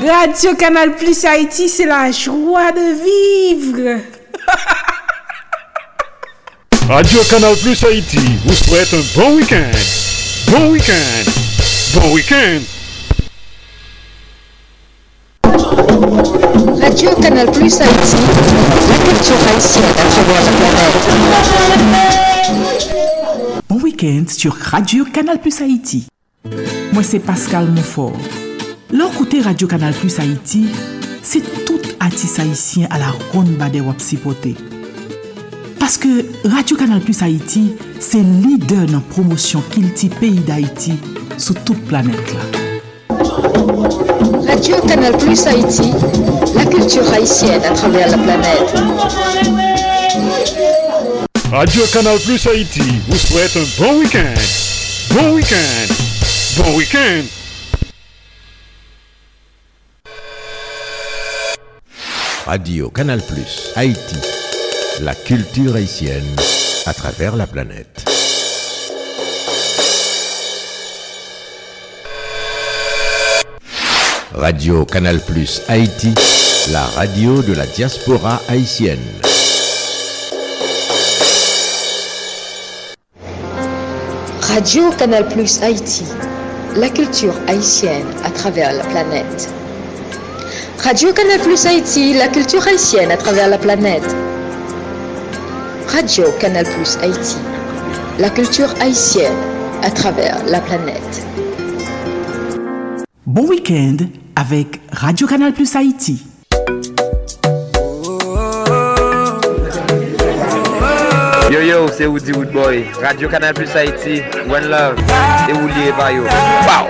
Radio Canal Plus Haïti, c'est la joie de vivre. Radio Canal Plus Haïti vous souhaite un bon week-end. Bon week-end. Bon week-end. Radio Canal Plus Haïti, la culture haïtienne à travers la planète. Bon week-end sur Radio Canal Plus Haïti. Moi, c'est Pascal Monfort. Leur côté Radio Canal Plus Haïti, c'est tout artiste haïtien à la ronde bade wap sipote. Parce que Radio Canal Plus Haïti, c'est leader dans promotion kilti pays d'Haïti sur toute planète là. Radio Canal Plus Haïti, la culture haïtienne à travers la planète. Radio Canal Plus Haïti vous souhaite un bon week-end. Bon week-end. Bon week-end. Radio Canal Plus Haïti, la culture haïtienne à travers la planète. Radio Canal Plus Haïti, la radio de la diaspora haïtienne. Radio Canal Plus Haïti, la culture haïtienne à travers la planète. Radio Canal Plus Haïti, la culture haïtienne à travers la planète. Radio Canal Plus Haïti, la culture haïtienne à travers la planète. Bon week-end avec Radio Canal Plus Haïti. Yo yo, c'est Woody Woodboy, Radio Canal Plus Haïti, One Love, et Bayo. Wow!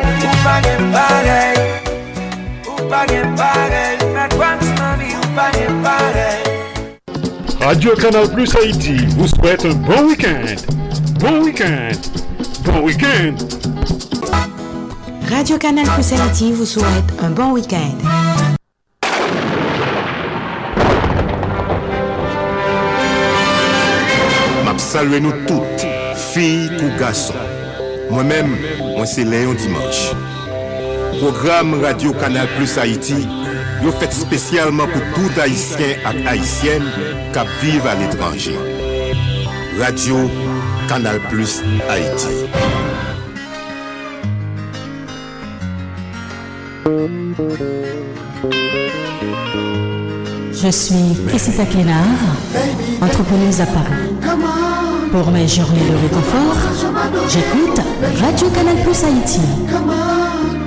Radio Canal Plus Haïti vous souhaite un bon week-end. Bon week-end. Bon week-end. Radio Canal Plus Haïti vous souhaite un bon week-end. Salué nous toutes, filles ou garçons. Moi-même, moi c'est Léon Dimanche. Programme Radio Canal Plus Haïti, yo fait spécialement pour tout haïtien et haïtienne qui vivent à l'étranger. Radio Canal Plus Haïti. Je suis Cressita Clénard, entrepreneuse à Paris. Pour mes journées de réconfort, j'écoute Radio Canal Plus Haïti.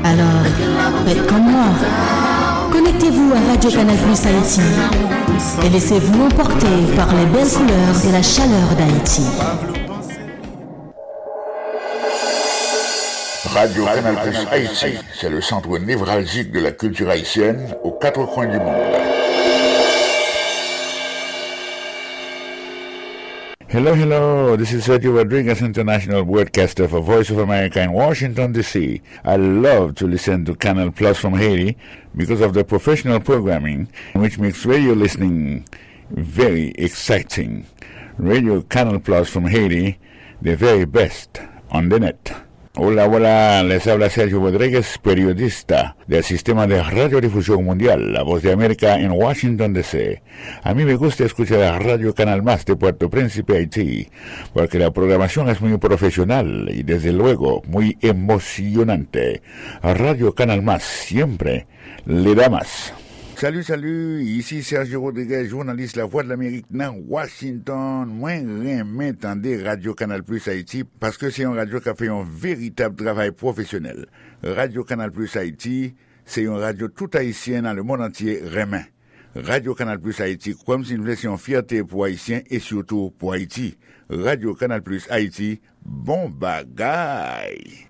Alors, faites comme moi. Connectez-vous à Radio Canal Plus Haïti et laissez-vous emporter par les belles couleurs de la chaleur d'Haïti. Radio Canal Plus Haïti, c'est le centre névralgique de la culture haïtienne aux quatre coins du monde. Hello, hello. This is Sergio Rodriguez, international broadcaster for Voice of America in Washington, D.C. I love to listen to Canal Plus from Haiti because of the professional programming, which makes radio listening very exciting. Radio Canal Plus from Haiti, the very best on the net. Hola, hola, les habla Sergio Rodríguez, periodista del Sistema de Radiodifusión Mundial, La Voz de América en Washington, D.C. A mí me gusta escuchar a Radio Canal Más de Puerto Príncipe, Haití, porque la programación es muy profesional y desde luego muy emocionante. Radio Canal Más siempre le da más. Salut, salut, ici Sergio Rodriguez, journaliste La Voix de l'Amérique dans Washington. Moi, remets tendez Radio Canal Plus Haïti parce que c'est une radio qui a fait un véritable travail professionnel. Radio Canal Plus Haïti, c'est une radio tout haïtienne dans le monde entier remet. Radio Canal Plus Haïti, comme si nous laissions fierté pour Haïtiens et surtout pour Haïti. Radio Canal Plus Haïti, bon bagaille.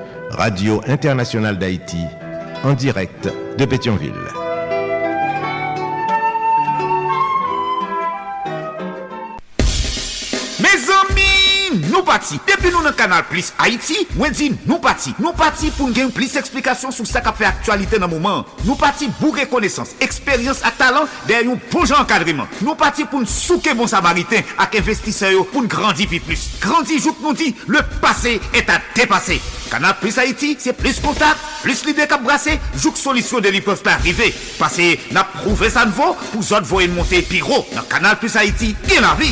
Radio Internationale d'Haïti en direct de Pétionville. pati. Depi nou nan kanal Plus Haiti, mwen di nou pati. Nou pati pou gen plis eksplikasyon sou sa ka fe aktualite nan mouman. Nou pati bou rekonesans, eksperyans ak talan der yon bon jan kadriman. Nou pati pou nsouke bon samariten ak investiseyo pou ngrandi pi plus. Grandi jouk nou di, le pase et a depase. Kanal Plus Haiti, se plis kontak, plis lide kap brase, jouk solisyon de li pof pa arrive. Pase na prouve sa nvo pou zot voyen monte pi ro. Nan kanal Plus Haiti, gen la vi.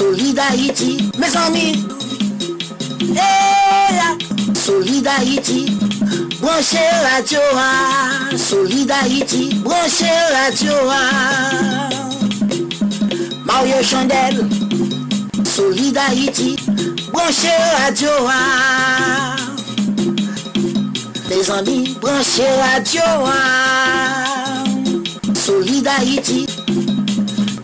Solid Haïti, mes amis. Hey, Solid Haïti, branchez radio. Solid Haïti, branchez radio. Mario Chandel, Solid Haïti, branchez radio. Mes amis, branchez radio. Solid Haïti.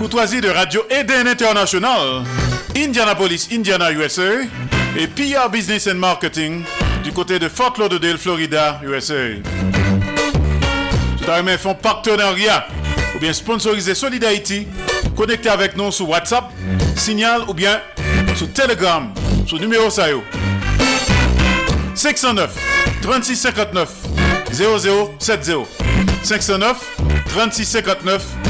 Courtoisie de Radio Eden International, Indianapolis, Indiana, USA. Et PR Business and Marketing du côté de Fort Lauderdale, Florida, USA. Tout font partenariat ou bien sponsoriser Solid. Connectez avec nous sur WhatsApp, Signal ou bien sur Telegram, sur numéro SAIO. 509 3659 0070 509 3659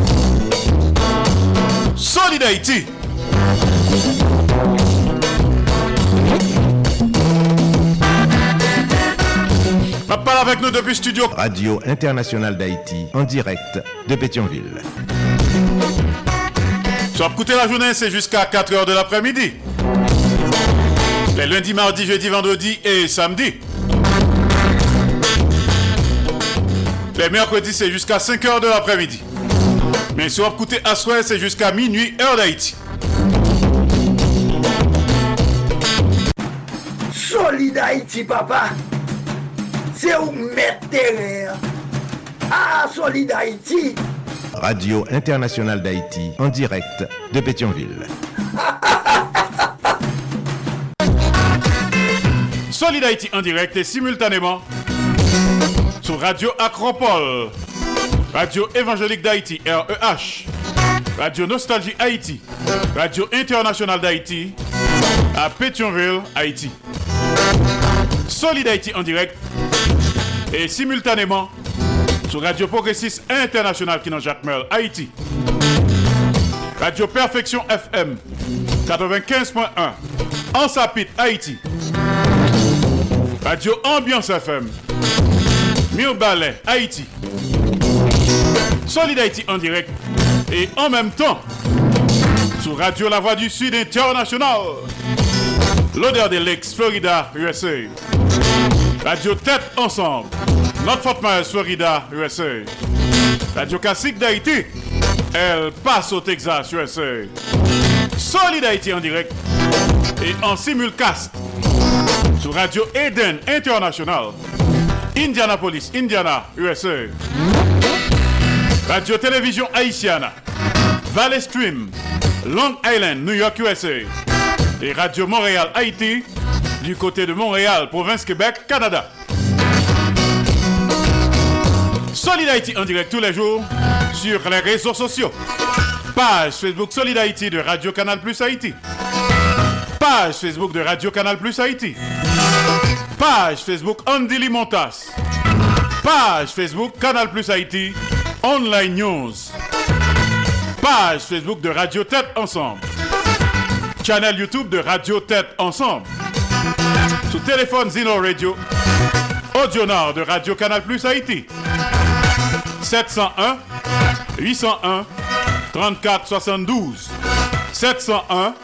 Solid Haïti parle avec nous depuis studio. Radio Internationale d'Haïti, en direct de Pétionville. Soit écouter la journée, c'est jusqu'à 4h de l'après-midi. Les lundis, mardis, jeudi, vendredi et samedi. Les mercredis, c'est jusqu'à 5h de l'après-midi. Mais si vous écoutez à soir, c'est jusqu'à minuit, heure d'Haïti. Solid Haïti, papa. C'est où mettre. Ah, Solid Haïti. Radio Internationale d'Haïti, en direct de Pétionville. Solid Haïti en direct et simultanément sur Radio Acropole, Radio Évangélique d'Haïti, REH, Radio Nostalgie Haïti, Radio Internationale d'Haïti, à Pétionville, Haïti. Solid Haïti en direct et simultanément sur Radio Progressiste International qui dans Jacques Merle, Haïti. Radio Perfection FM 95.1 en Sapit, Haïti. Radio Ambiance FM Mille Ballet, Haïti. Solid en direct et en même temps sur Radio La Voix du Sud International. L'odeur de l'ex Florida, USA. Radio Tête Ensemble. Notre Fort Myers, Florida, USA. Radio Classique d'Haïti. Elle passe au Texas, USA. Solid en direct et en simulcast sur Radio Eden International. Indianapolis, Indiana, USA. Radio Télévision Haïtiana. Valley Stream. Long Island, New York, USA. Et Radio Montréal, Haïti, du côté de Montréal, province Québec, Canada. Solid Haïti en direct tous les jours sur les réseaux sociaux. Page Facebook Solid Haïti de Radio Canal Plus Haïti. Page Facebook de Radio Canal Plus Haïti. Page Facebook Andy Limontas. Page Facebook Canal Plus Haïti. Online News. Page Facebook de Radio Tête Ensemble. Channel YouTube de Radio Tête Ensemble. Sous téléphone Zino Radio. Audio Nord de Radio Canal Plus Haïti. 701 801 34 72. 701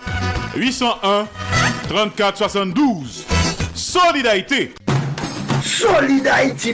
801 34 72. Solidarité. Solid Haïti,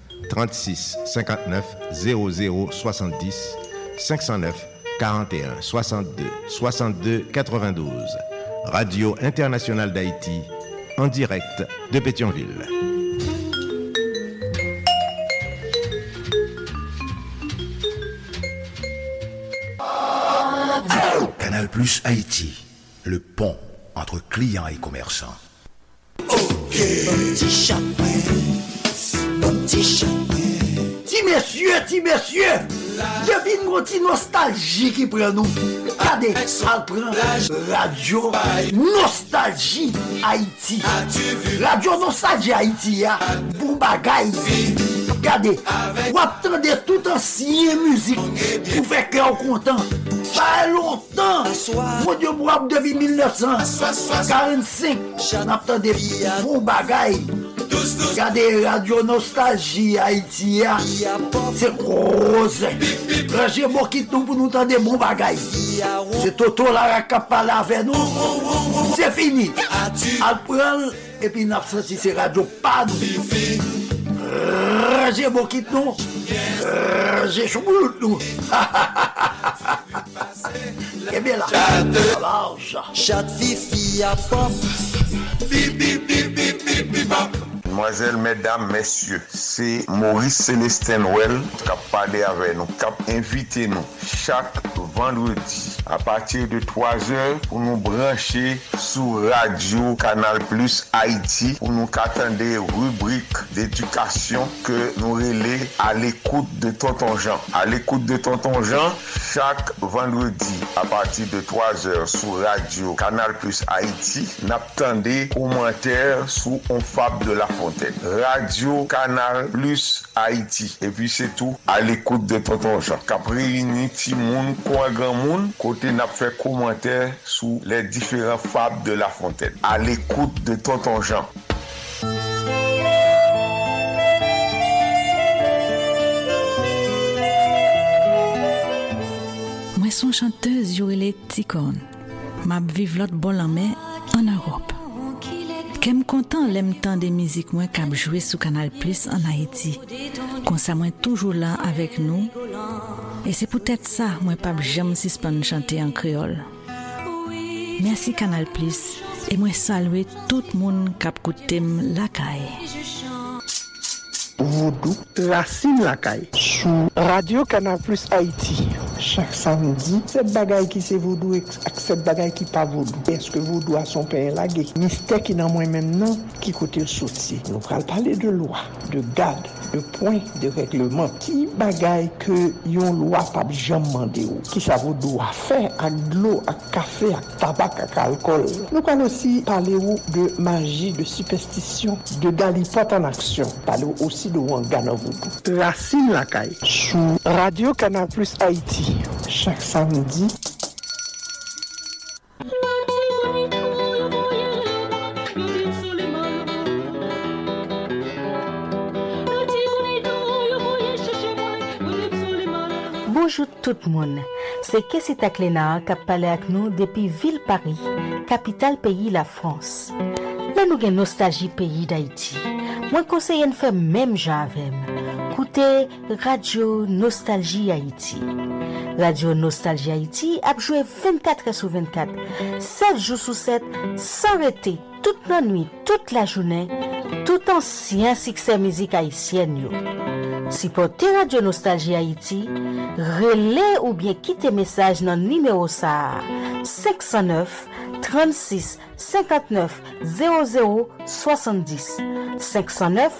36 59 00 70 509 41 62 62 92 Radio Internationale d'Haïti en direct de Pétionville. Canal Plus Haïti, le pont entre clients et commerçants. Petit petit. Messieurs, ti messieurs, devine gros ti nostalgie qui prend nous. Regardez, elle prend. Radio Nostalgie Haïti. Radio Nostalgie Haïti, ya, pour bagay. Regardez, vous attendez tout ancien musique. Pour faire cœur content. Pas longtemps, mon Dieu, moi, depuis 1945, j'attendais bon bagay. Regardez Radio Nostalgie Haïti, c'est gros. Roger Mokit nous pour nous entendre des bons bagailles. C'est Toto la qui avec nous. C'est fini. Prend et puis n'a senti c'est radio pas nous. Roger Mokit nous. Pop. Mwazel, medam, mesye, se Maurice Celestin Well kap pade ave nou, kap invite nou chak vendredi a patir de 3 or pou nou branche sou radio Kanal Plus Haiti pou nou katande rubrik d'edukasyon ke nou rele al ekoute de Tonton Jean. Al ekoute de Tonton Jean chak vendredi a patir de 3 or sou radio Kanal Plus Haiti nap tande komenter sou on fab de la fon. Fontaine. Radio Kanal plus Haiti. E pi se tou al ekoute de Tonton Jean. Kapri ni ti moun kwa gran moun kote nap fe komenter sou le diferent fab de La Fontaine. Al ekoute de Tonton Jean. Mwen son chanteuse yorele Tikon. Map vive lot bol anmen an Europe. Kem kontan lem tan de mizik mwen kap jwe sou Kanal Plus an Haiti. Konsa mwen toujou la avek nou. E se pou tèt sa mwen pap jem sispan chante an kreol. Mersi Kanal Plus. E mwen salwe tout moun kap koutem lakay. Vodou Racine Lakay Sou Radio Kanal Plus Haiti chak samdi. Set bagay ki se vodou ak set bagay ki pa vodou. Eske vodou a son pen lage. Mistè ki nan non, mwen men nan ki kote soti. Nou pral pale de lwa, de gade, de point, de regleman. Ki bagay ke yon lwa pap jam mande ou. Ki sa vodou a fe ak glo, ak kafe, ak tabak, ak alkol. Nou pral osi pale ou de magi, de superstisyon, de galipot an aksyon. Pale ou osi de wangan an vodou. Racine lakay. Sou Radio Kanal Plus Haiti. Chaque samedi. Bonjour tout le monde. C'est Kessie Taklena qui a parlé avec nous depuis Ville Paris, capitale pays la France. Là nous avons nostalgie pays d'Haïti. Mwen konseyen fè mèm jan avèm. Koute Radio Nostalgie Haïti. Radio Nostalgie Haïti apjouè 24 sou 24, 7 jou sou 7, san rete, tout nan nwi, tout la jounè, tout ansyen sikse mizik Haitien yo. Si pote Radio Nostalgie Haïti, rele ou bien kite mesaj nan nimeyo sa 509 36 59 00 70 509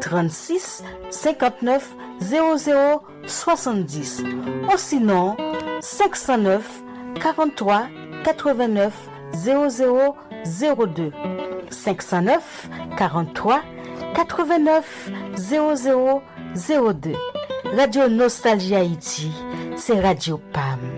36 59 00 70 ou sinon 509 43 89 00 02 509 43 89 00 02 Radio Nostalgie Haïti, c'est Radio PAM.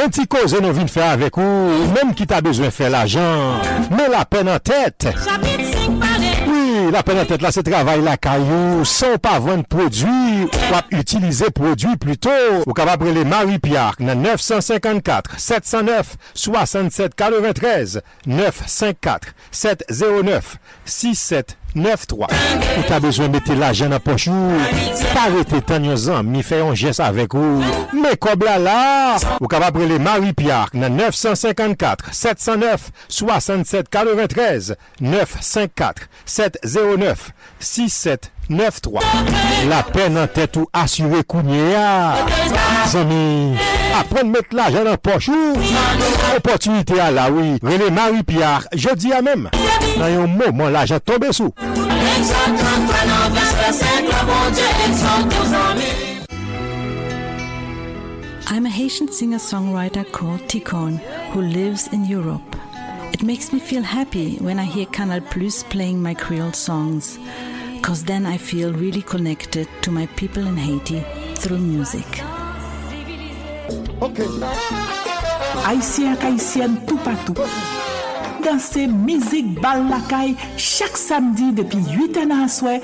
Men ti koze nou vin fè avèk ou, menm ki ta bezwen fè l'ajan, men la pen an tèt. Oui, la pen an tèt la se travay la kayou, son pa vwen prodwi, wap utilize prodwi pluto. Ou ka va brele Marie-Pierre nan 954 709 9-3. Ou ta bezwen mette la jen aposho. Parete tan yon zan, mi fè yon jes avèk ou. Me kob la la. Ou ka va prele Marie-Pierre nan 954-709-6743. 954-709-6743. 67 43 954 709 67 9-3 La pen nan tèt ou asywe kounye ya. Zami Apren mette la jen apochou Opotunite a la oui. Rene Marie-Pierre Je di a mem Nan yon mouman la jen tombe sou I'm a Haitian singer songwriter called Ticon who lives in Europe. It makes me feel happy when I hear Canal Plus playing my Creole songs, because then I feel really connected to my people in Haiti through music. Okay. Haitien k'Haitienne tout patou. Danse mizik bal lakay chak samdi depi 8 an an swè,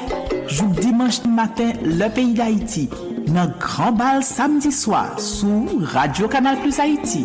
jou dimanche matin le peyi d'Haïti. Nan gran bal samdi swa sou Radio Kanal Plus Haïti.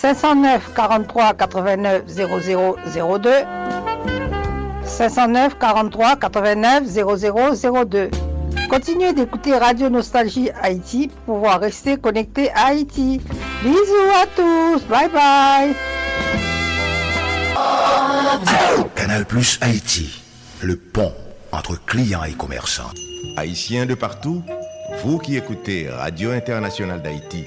509 43 89 00 02 509 43 89 0002. Continuez d'écouter Radio Nostalgie Haïti pour pouvoir rester connecté à Haïti. Bisous à tous, bye bye. Canal Plus Haïti, le pont entre clients et commerçants. Haïtiens de partout, vous qui écoutez Radio Internationale d'Haïti,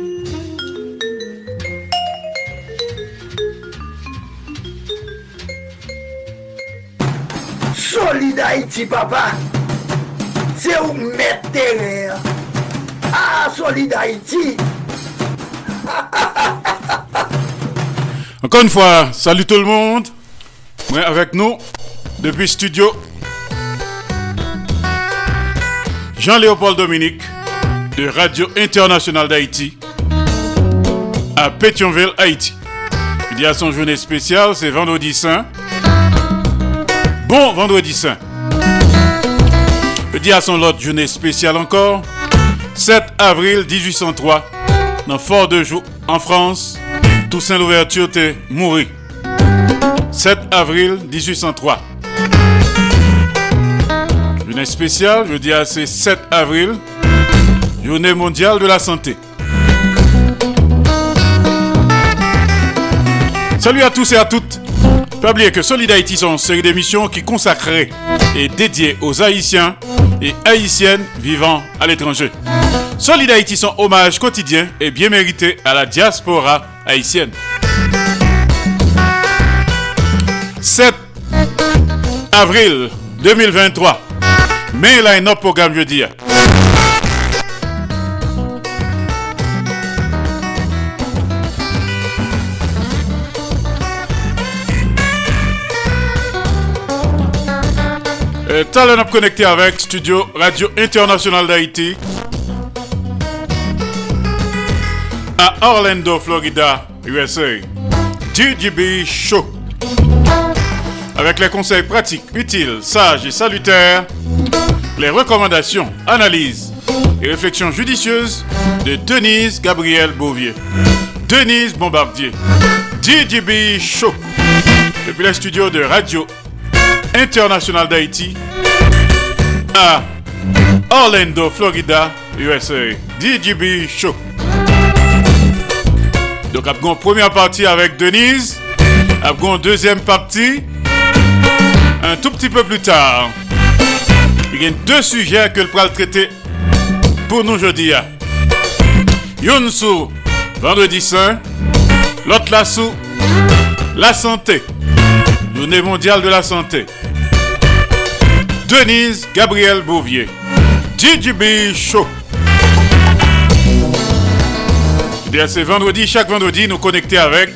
Solid Haïti, papa. C'est où mettre terre. Ah, Solid Haïti. Encore une fois, salut tout le monde. Avec nous, depuis studio, Jean-Léopold Dominique de Radio Internationale d'Haïti à Pétionville, Haïti. Il y a son journée spéciale, c'est vendredi saint. Bon vendredi saint. Le dit à son lot journée spéciale encore. 7 avril 1803, dans Fort de Joux, en France, Toussaint l'ouverture t'est mouru. 7 avril 1803. Journée spéciale, je dis à c'est 7 avril, journée mondiale de la santé. Salut à tous et à toutes. Pas oublier que Solid Haïti sont une série d'émissions qui consacrées et dédiées aux Haïtiens et Haïtiennes vivant à l'étranger. Solid Haïti son hommage quotidien et bien mérité à la diaspora haïtienne. 7 avril 2023. Mais là, un autre programme, je dis. Euh, Talent Up connecté avec Studio Radio International d'Haïti à Orlando, Florida, USA. DJB Show. Avec les conseils pratiques, utiles, sages et salutaires, les recommandations, analyses et réflexions judicieuses de Denise Gabriel Bouvier. Denise Bombardier. DJB Show. Depuis les studios de Radio International d'Haïti à Orlando, Florida, USA. DJB Show. Donc, après première partie avec Denise, après deuxième partie un tout petit peu plus tard. Il y a deux sujets que le pral traiter pour nous aujourd'hui. Yon sous vendredi saint, l'autre là sous la santé. Journée mondiale de la santé. Denise Gabriel Bouvier. DJB Show. C'est vendredi, chaque vendredi, nous connecter avec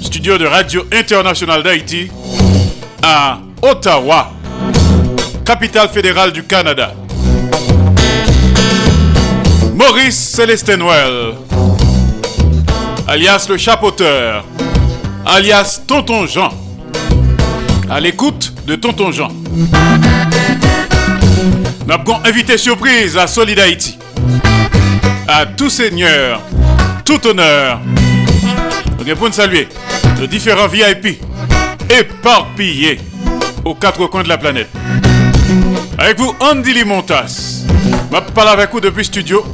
studio de Radio Internationale d'Haïti à Ottawa, capitale fédérale du Canada. Maurice Célestin Well, alias le chapeauteur, alias Tonton Jean, à l'écoute de Tonton Jean. Nous avons invité surprise à Solid Haïti. À tout seigneur, tout honneur. Nous avons saluer de différents VIP éparpillés aux quatre coins de la planète. Avec vous, Andy Limontas. Je parle avec vous depuis studio.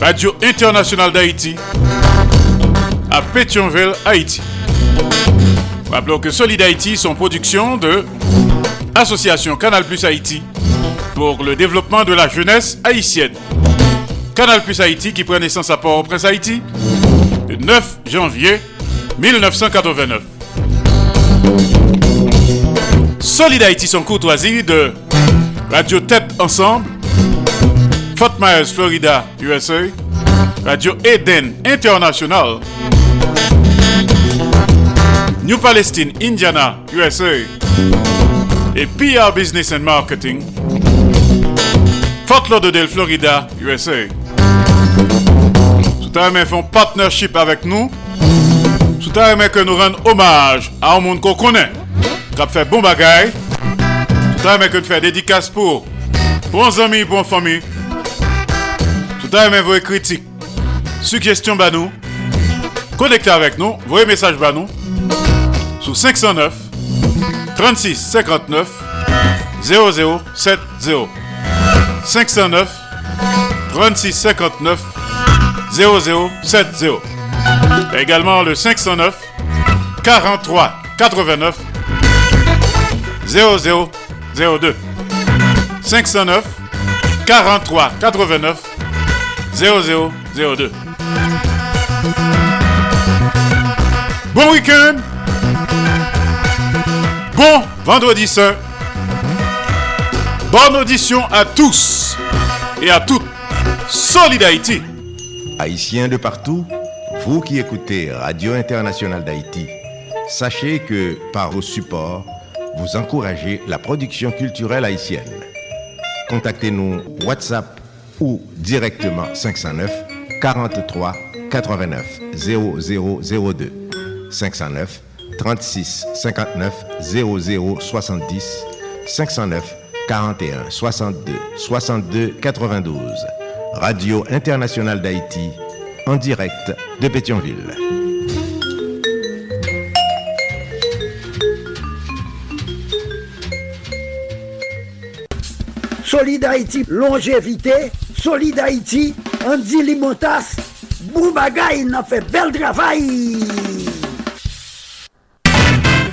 Radio Internationale d'Haïti à Pétionville, Haïti. Rappelons que Solid Haïti sont production de Association Canal Plus Haïti pour le développement de la jeunesse haïtienne. Canal Plus Haïti qui prend naissance à Port-au-Prince Haïti le 9 janvier 1989. Solid Haïti sont courtoisie de Radio Tête Ensemble, Fort Myers, Florida, USA, Radio Eden International, New Palestine, Indiana, USA, et PR Business and Marketing, Fort Lauderdale, Florida, USA. Tout à font partnership avec nous. Tout à que nous rendons hommage à un monde qu'on connaît, qui fait bon bagaille. Tout à que nous faisons dédicace pour bons amis, bonnes familles. Tout à vos critiques, suggestions bah nous. Connectez avec nous, vos messages bah nous. Sous 509 36 59 0070 509 36 59 0070 également le 509 43 89 0002 509 43 89 0002 Bon week-end Bon vendredi saint Bonne audition à tous et à toutes Solid Haïti Haïtiens de partout, vous qui écoutez Radio Internationale d'Haïti, sachez que par vos supports, vous encouragez la production culturelle haïtienne. Contactez-nous WhatsApp ou directement 509 43 89 0002 509 36 59 00 70 509 41 62 62 92 Radio Internationale d'Haïti, en direct de Pétionville. Solid Haïti, longévité. Solid Haïti, Andy Limotas. Boubagaï, n'a fait bel travail.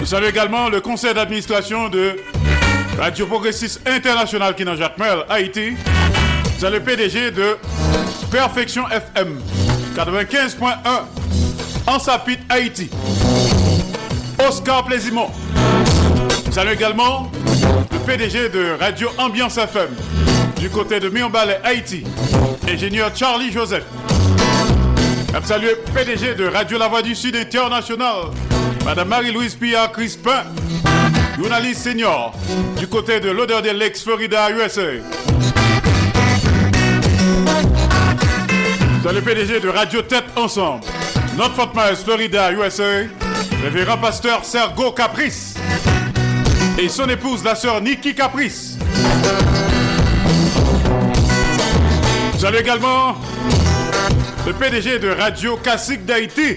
Nous saluons également le conseil d'administration de Radio Progressiste International qui Jacques Mel, Haïti. C'est le PDG de Perfection FM 95.1 en Sapit, Haïti. Oscar Plaisimont. Salut également le PDG de Radio Ambiance FM du côté de Mionbalais, Haïti. Ingénieur Charlie Joseph. Salut PDG de Radio La Voix du Sud International. Madame Marie-Louise Pia Crispin. Journaliste senior du côté de l'odeur des Lakes, Florida, USA. C'est le PDG de Radio Tête Ensemble, Notre Fort Myers, Florida, USA, révérend pasteur Sergo Caprice et son épouse, la sœur Nikki Caprice. Salut également le PDG de Radio Classique d'Haïti,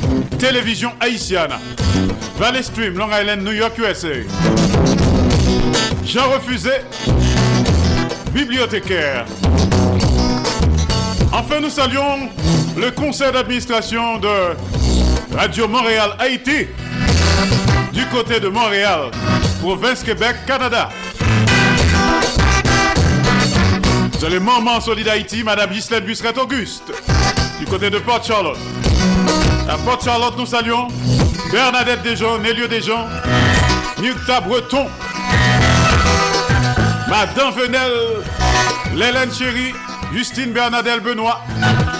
Télévision Haïtienne. Valley Stream, Long Island, New York, USA. Jean Refusé, bibliothécaire. Enfin, nous saluons le conseil d'administration de Radio Montréal Haïti du côté de Montréal, province Québec, Canada. C'est le moment Solid Haïti, Madame Ghislaine Busseret Auguste, du côté de Port Charlotte. À Port Charlotte, nous saluons Bernadette Desjons, Nélio Desjons, Nukta Breton, Madame Venel, Lélène Chéri, Justine Bernadette Benoît,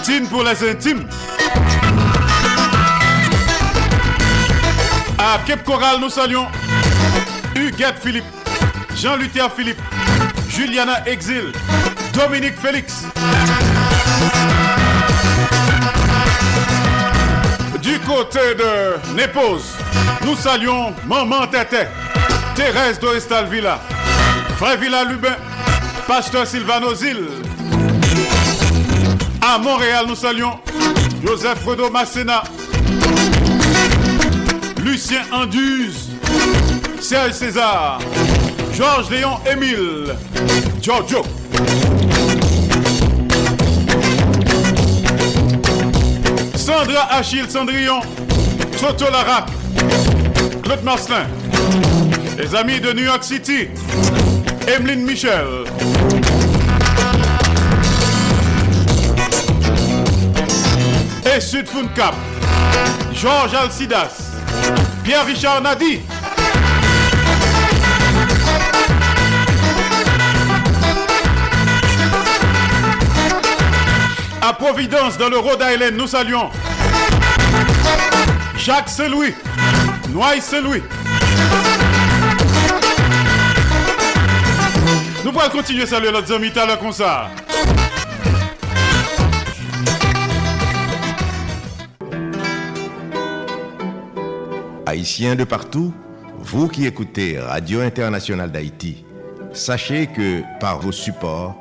Tine pour les intimes. À Cape Coral, nous saluons Huguette Philippe, Jean-Luther Philippe, Juliana Exil, Dominique Félix. Côté de Népose, nous saluons Maman Tété, Thérèse Dorestal Villa, Frère Villa Lubin, Pasteur Sylvano Zil. À Montréal, nous saluons Joseph Fredo Massena, Lucien Anduze, Serge César, Georges Léon Émile, Giorgio. Sandra Achille Cendrillon, Toto Lara, Claude Marcelin, les amis de New York City, Emeline Michel. Et Sud Cap, Georges Alcidas, Pierre-Richard Nadi. À Providence, dans le Rhode Island, nous saluons Jacques Saint-Louis, Noailles Saint-Louis. Nous pourrons continuer à saluer notre ami tout comme ça. Haïtiens de partout, vous qui écoutez Radio Internationale d'Haïti, sachez que par vos supports,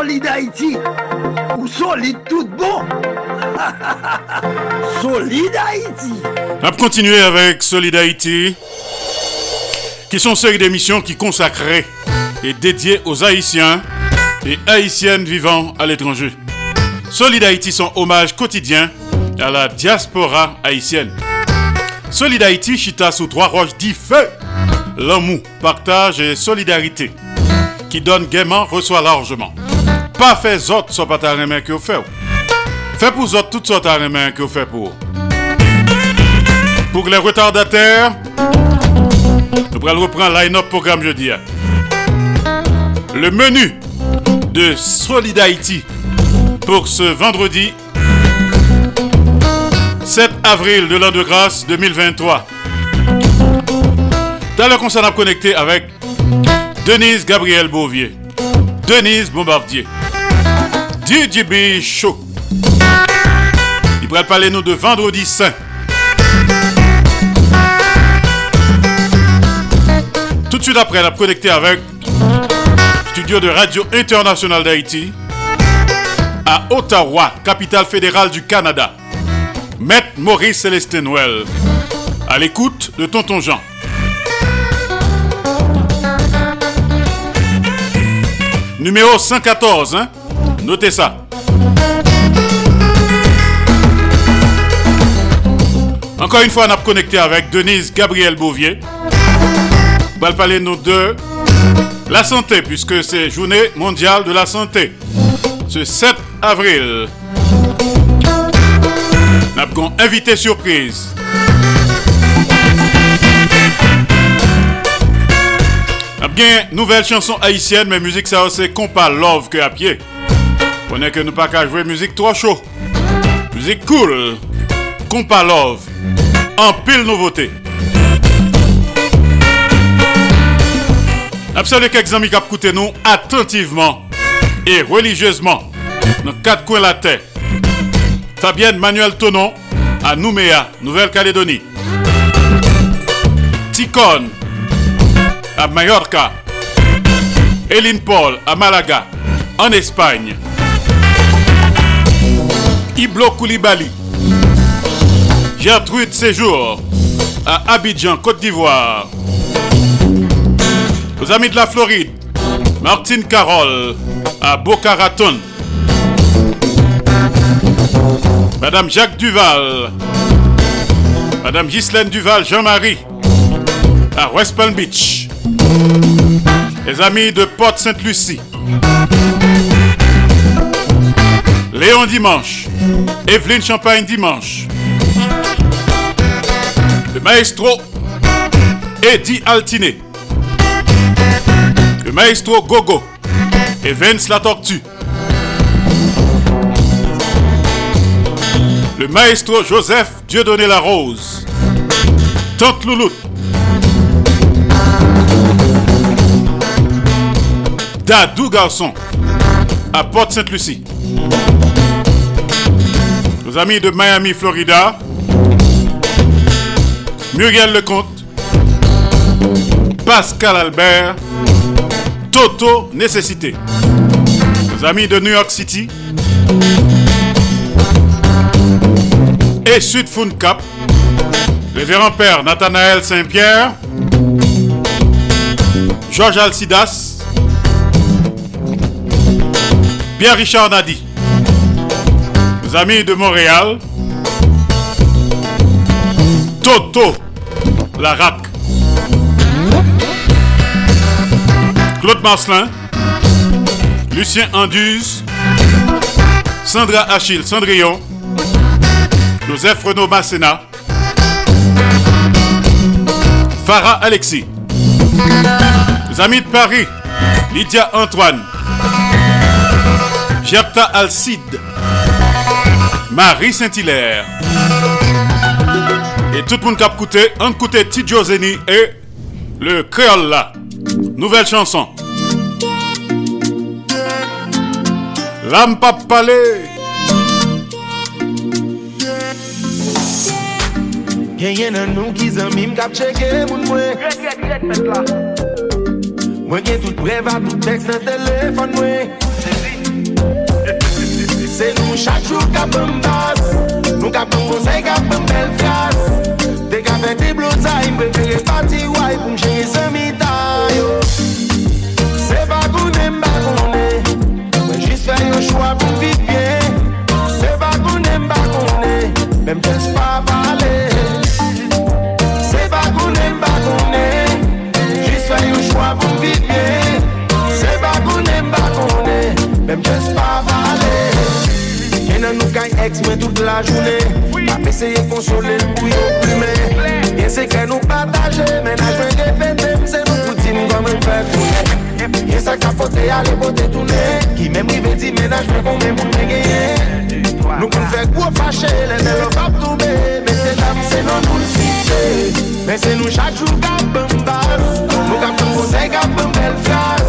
Solid Haïti ou solide tout bon Solid Haïti On va continuer avec Solid Haïti qui sont série d'émissions qui consacrées et dédiées aux Haïtiens et Haïtiennes vivant à l'étranger. Solid Haïti, son hommage quotidien à la diaspora haïtienne. Solid Haïti, chita sous trois roches dit feu. L'amour, partage et solidarité. Qui donne gaiement, reçoit largement. Pas fait autres soit pas ta main que vous faites. Fait pour autres toutes sortes de main que vous faites pour. Les retardataires, nous allons reprendre line-up programme jeudi. Le menu de Solid Haïti pour ce vendredi 7 avril de l'an de grâce 2023. Dans le concert, on connecté avec Denise Gabriel Beauvier, Denise Bombardier, DJB Show. Il pourrait parler nous de Vendredi Saint. Tout de suite après, on a connecté avec studio de Radio Internationale d'Haïti à Ottawa, capitale fédérale du Canada. Maître Maurice Célestin Noël. À l'écoute de Tonton Jean. Numéro 114, hein? Notez ça. Encore une fois, on a connecté avec Denise Gabriel Bouvier. On va parler nous de la santé, puisque c'est journée mondiale de la santé. Ce 7 avril. Nous avons invité surprise. gen nouvelle chanson haïtienne, mais musique ça c'est compas love que à pied. On est que nous pas qu'à jouer musique trop chaud. Musique cool. Compas love. Pile nouveauté. Absolument quelques amis qui écouté nous attentivement et religieusement quatre coins de la terre. Fabienne Manuel Tonon à Nouméa, Nouvelle-Calédonie. Ticone à Mallorca. Eline Paul à Malaga, en Espagne. Iblo Koulibaly. Gertrude Séjour à Abidjan, Côte d'Ivoire. Aux amis de la Floride, Martine Carole à Boca Raton. Madame Jacques Duval. Madame Ghislaine Duval Jean-Marie à West Palm Beach. Les amis de Porte Sainte-Lucie. Léon Dimanche. Evelyne Champagne Dimanche. Le maestro Eddie Altiné. Le maestro Gogo. Et la Tortue. Le maestro Joseph Dieudonné la Rose. Tante Louloute. Dadou Garçon. À Porte-Sainte-Lucie. Nos amis de Miami, Florida. Muriel Lecomte. Pascal Albert. Toto Nécessité. Nos amis de New York City. Et Sud Fun Cap. Révérend Père Nathanaël Saint-Pierre. Georges Alcidas. Pierre-Richard Nadi. Amis de Montréal. Toto Larac. Claude Marcelin. Lucien Anduze. Sandra Achille Cendrillon. Joseph Renaud Masséna. Farah Alexis. Amis de Paris. Lydia Antoine. Gerta Alcide. Marie Saint-Hilaire. Et tout le monde qui a écouté, on écoutait Tidjo Zeni et le Créole là. Nouvelle chanson. L'âme pas palais. Genyen nan nou ki zanmim kap cheke moun mwen Mwen gen tout brev a tout tekst nan telefon mwen Se nou chak chou kap mbaz Nou kap mbonsay kap mbel flas Dek avè te blozay Mprefere pati waj pou mjeye zami ex mwen tout la jounen Pa peseye konsole pou yo plume Bien se ke nou pataje Menaj mwen repete mse nou poutin Kwa mwen fè toune Yen sa kapote ale bote toune Ki mem rive di menaj mwen kon men moun men genye Nou kon fè gwo fache Le men toube Men se dam se moun Men se nou chak chou Nou konsey kap mbel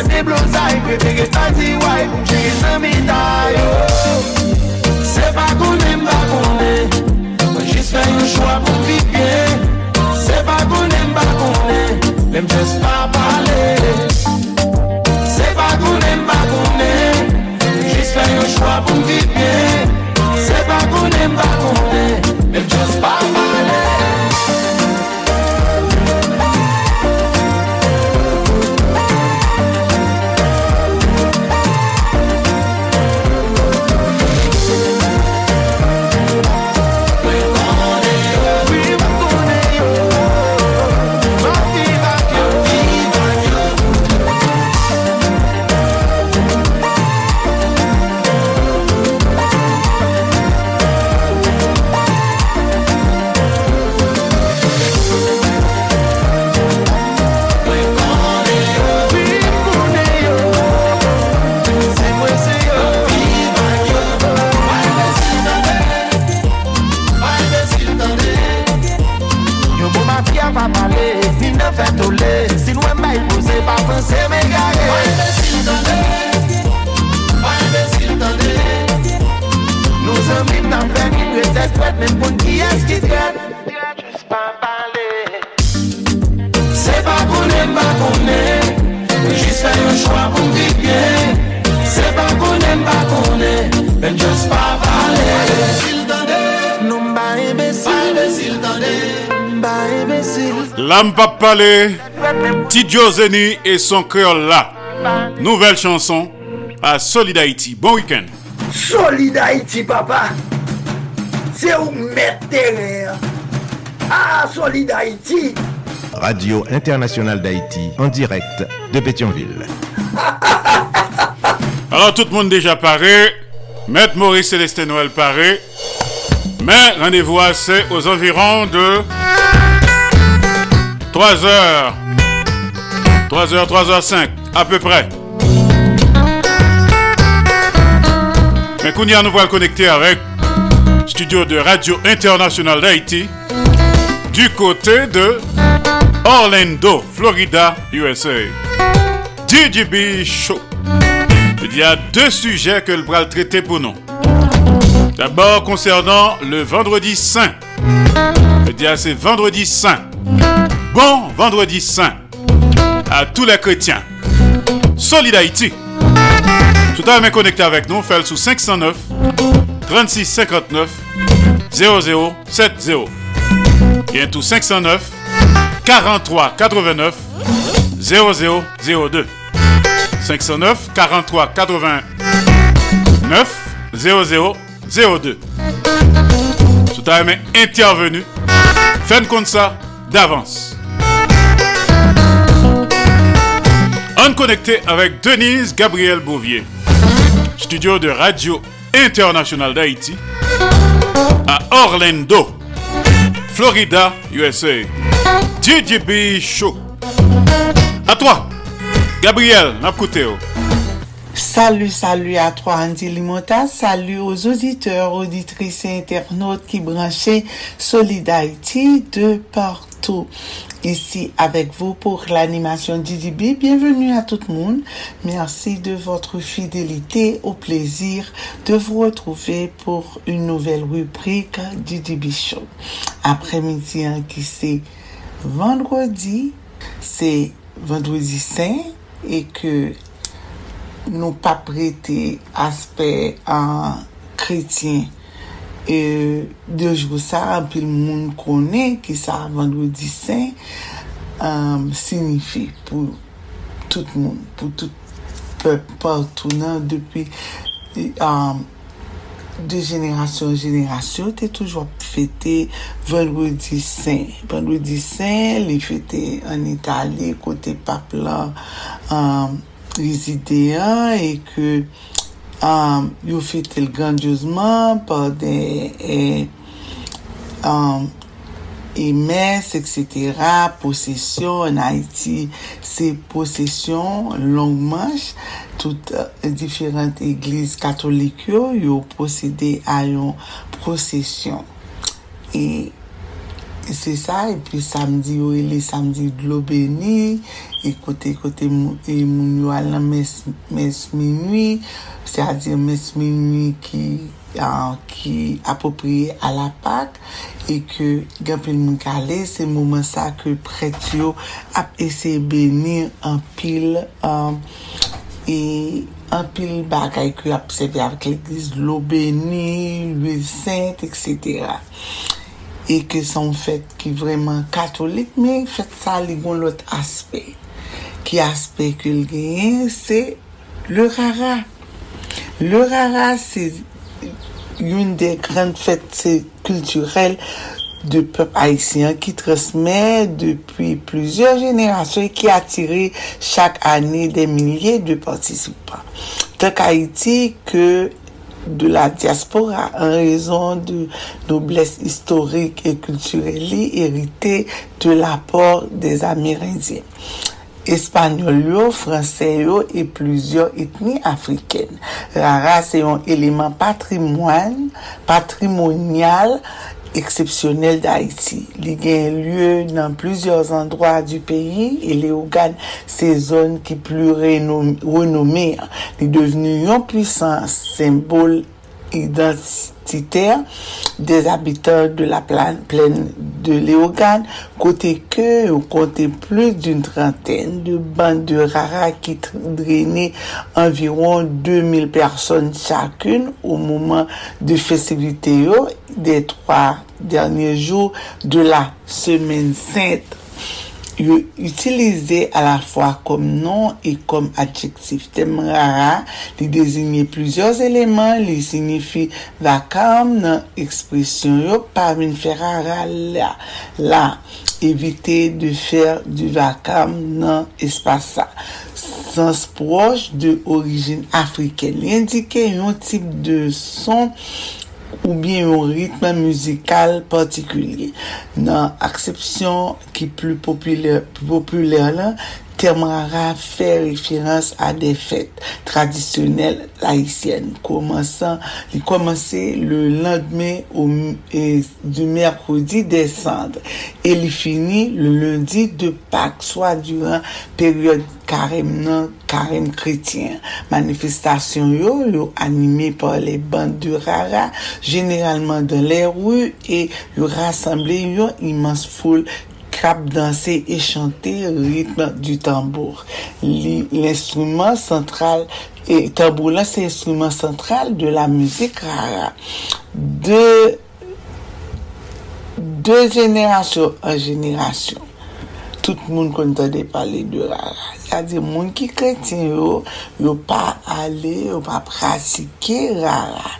Mwen de blozay, prefere pati way Mwen cheye san mi tay Se pa konen, pa konen Mwen jis fè yon chwa pou vivye Se pa konen, pa konen Lem jes pa pale. Se pa konen, pa konen Mwen jis fè yon chwa pou vivye Se pa konen, pa konen Pas parler, Tidjo Zeni et son cœur là. Nouvelle chanson à Solid Haïti. Bon week-end. Solid Haïti, papa. C'est où mettre. Ah, Solid Haïti. Radio Internationale d'Haïti, en direct de Pétionville. Alors tout le monde déjà paré. Maître Maurice Célestin Noël paré. Mais rendez-vous c'est aux environs de 3h. 3h, 3h05, à peu près. Mais Kounia nous va le connecter avec studio de Radio Internationale d'Haïti du côté de Orlando, Florida, USA. DJB Show. Il y a deux sujets que le bras traiter pour nous. D'abord concernant le vendredi saint. Je dis c'est vendredi saint. Bon vendredi saint à tous les chrétiens. Solid Haïti. Tout à l'heure, connecté avec nous, fait sous 509 36 59 0070. Et tout 509 43 89 0002. 509 43 89 0002. Tout à l'heure, intervenu. Faites comme ça d'avance. On connecté avec Denise Gabriel Bouvier, studio de Radio International d'Haïti, à Orlando, Florida, USA. DJB Show. À toi, Gabriel, n'a Salut, salut à toi Andy Limota, salut aux auditeurs, auditrices et internautes qui branchaient Solid de partout. Ici avec vous pour l'animation DDB. Bienvenue à tout le monde. Merci de votre fidélité. Au plaisir de vous retrouver pour une nouvelle rubrique DDB Show. Après-midi hein, qui c'est vendredi, c'est vendredi saint et que nou pa prete aspe an kretien. E dejou sa, apil moun konen ki sa vendredi sen, um, sinifi pou tout moun, pou tout pep partounan depi um, de jenerasyon jenerasyon, te toujwa fete vendredi sen. Vendredi sen, li fete an Itali, kote papla, an um, vizite an e ke um, yo fetel grandiozman par de e, um, e mes, etc. Posesyon an Haiti, se posesyon long manche, tout uh, diferent eglise katolik yo, yo posede a yon posesyon. E se sa, e pi samdi yo ele samdi globeni, e e kote kote moun, e moun yo al nan mes, mes minwi, se a dir mes minwi ki, an, ki apopriye a la pak, e ke genpil moun kale, se mouman sa ke pret yo ap ese beni an pil, an, e an pil bagay ki ap sebe avik l'eglis, lo beni, l'huil saint, etc., e ke son fèt ki vreman katolik, men fèt sa li gon lot aspey. Qui aspect que le gagne, c'est le rara. Le rara, c'est une des grandes fêtes culturelles de peuple haïtien qui transmet depuis plusieurs générations et qui a attiré chaque année des milliers de participants. Tant qu'Haïti que de la diaspora en raison de noblesse historique et culturelle héritée de l'apport des Amérindiens. Espanyol français et plusieurs ethnies africaines. Rara, c'est un élément patrimoine, patrimonial exceptionnel d'Haïti. Il a lieu dans plusieurs endroits du pays et les organes, ces zones qui plus renommées, est devenu un puissant symbole identitaire des habitants de la plaine de Léogane, côté que on comptait plus d'une trentaine de bandes de rara qui drainaient environ 2000 personnes chacune au moment de festivité des trois derniers jours de la semaine sainte. yo utilize a la fwa kom non e kom adjektif. Tem rara li dezigne plusieurs eleman, li signifi vakam nan ekspresyon yo parmin fe rara la. La, evite de fer du vakam nan espasa. Sans proche de orijin Afriken. Li indike yon tip de son ou bien yon ritme muzikal partikulye. Nan aksepsyon ki plu popüler lan, Temrara fè referans a de fèt tradisyonel laïsyen. Li komanse le landme du merkodi descendre e li fini le lundi de Pâques, soa duran peryode karem nan karem kretien. Manifestasyon yo yo anime par le band de rara, generalman dan le rou e yo rassemble yo imans foule krap danse e chante ritme du tambour. L'instrument central, et tambour la, c'est l'instrument central de la musique rara. De, de jeneration en jeneration, tout moun kontade pale de rara. Yade moun ki kretin yo, yo pa ale, yo pa pratike rara.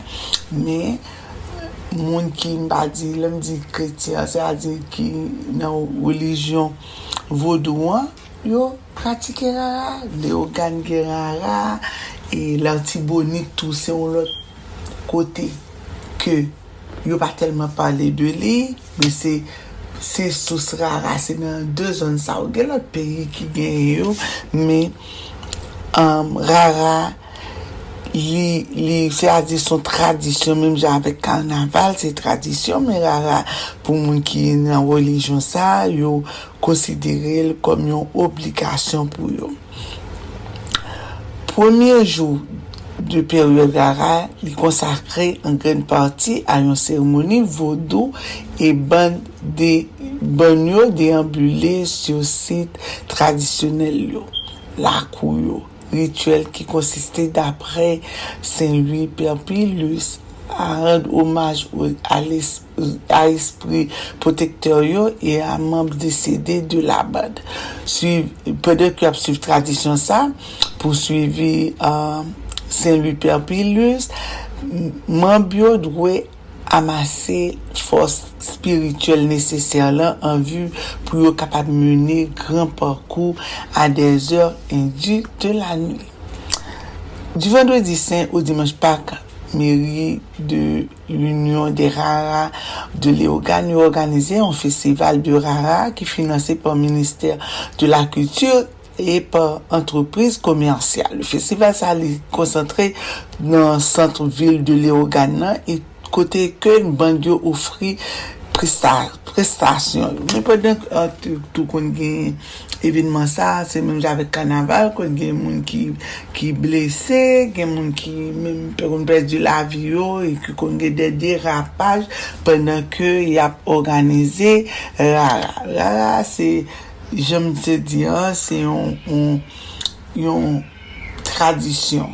Men, moun ki mba di, lem di kretien, se a di ki nan religion vodouan, yo pratike rara, de ogan ge rara, e l'antibonik tou se yon lot kote ke yo pa telman pale de li, me se, se sous rara, se nan de zon sa, ou gen lot peyi ki gen yo, me um, rara li, li se a di son tradisyon, menm jan avek karnaval, se tradisyon, men rara pou moun ki nan relijon sa, yo konsidere l kom yon obligasyon pou yo. Premier jou de peryode rara, li konsakre an gren parti a yon seremoni vodou e ban de ban yo deambule sou sit tradisyonel yo, lakou yo. rituel qui consistait d'après Saint-Louis Perpillus à rendre hommage à l'esprit protecteur et à membres décédés de la bande. Pendant qu'il a suivi tradition ça, poursuivi euh, Saint-Louis Perpillus, membres droués amase fos spirituel neseser la an vu pou yo kapab mene gran parkou a des or indi de la nou. Du vendredi saint ou dimanche pak, meri de l'Union des Rara de Léogane yo organize an festival de Rara ki finanse par Ministère de la Culture et par entreprise commerciale. Le festival sa li koncentre nan centre-ville de Léogane et kote ke bandyo ofri prestasyon. Mwen pa den ah, tou kon gen evidman sa, se menm jave kanaval, kon gen moun ki, ki blese, gen moun ki menm pe kon pres di la vyo, e ki kon gen de derapaj, penan ke y ap organize, euh, rara, rara, se, jem se di ah, se yon, yon, yon tradisyon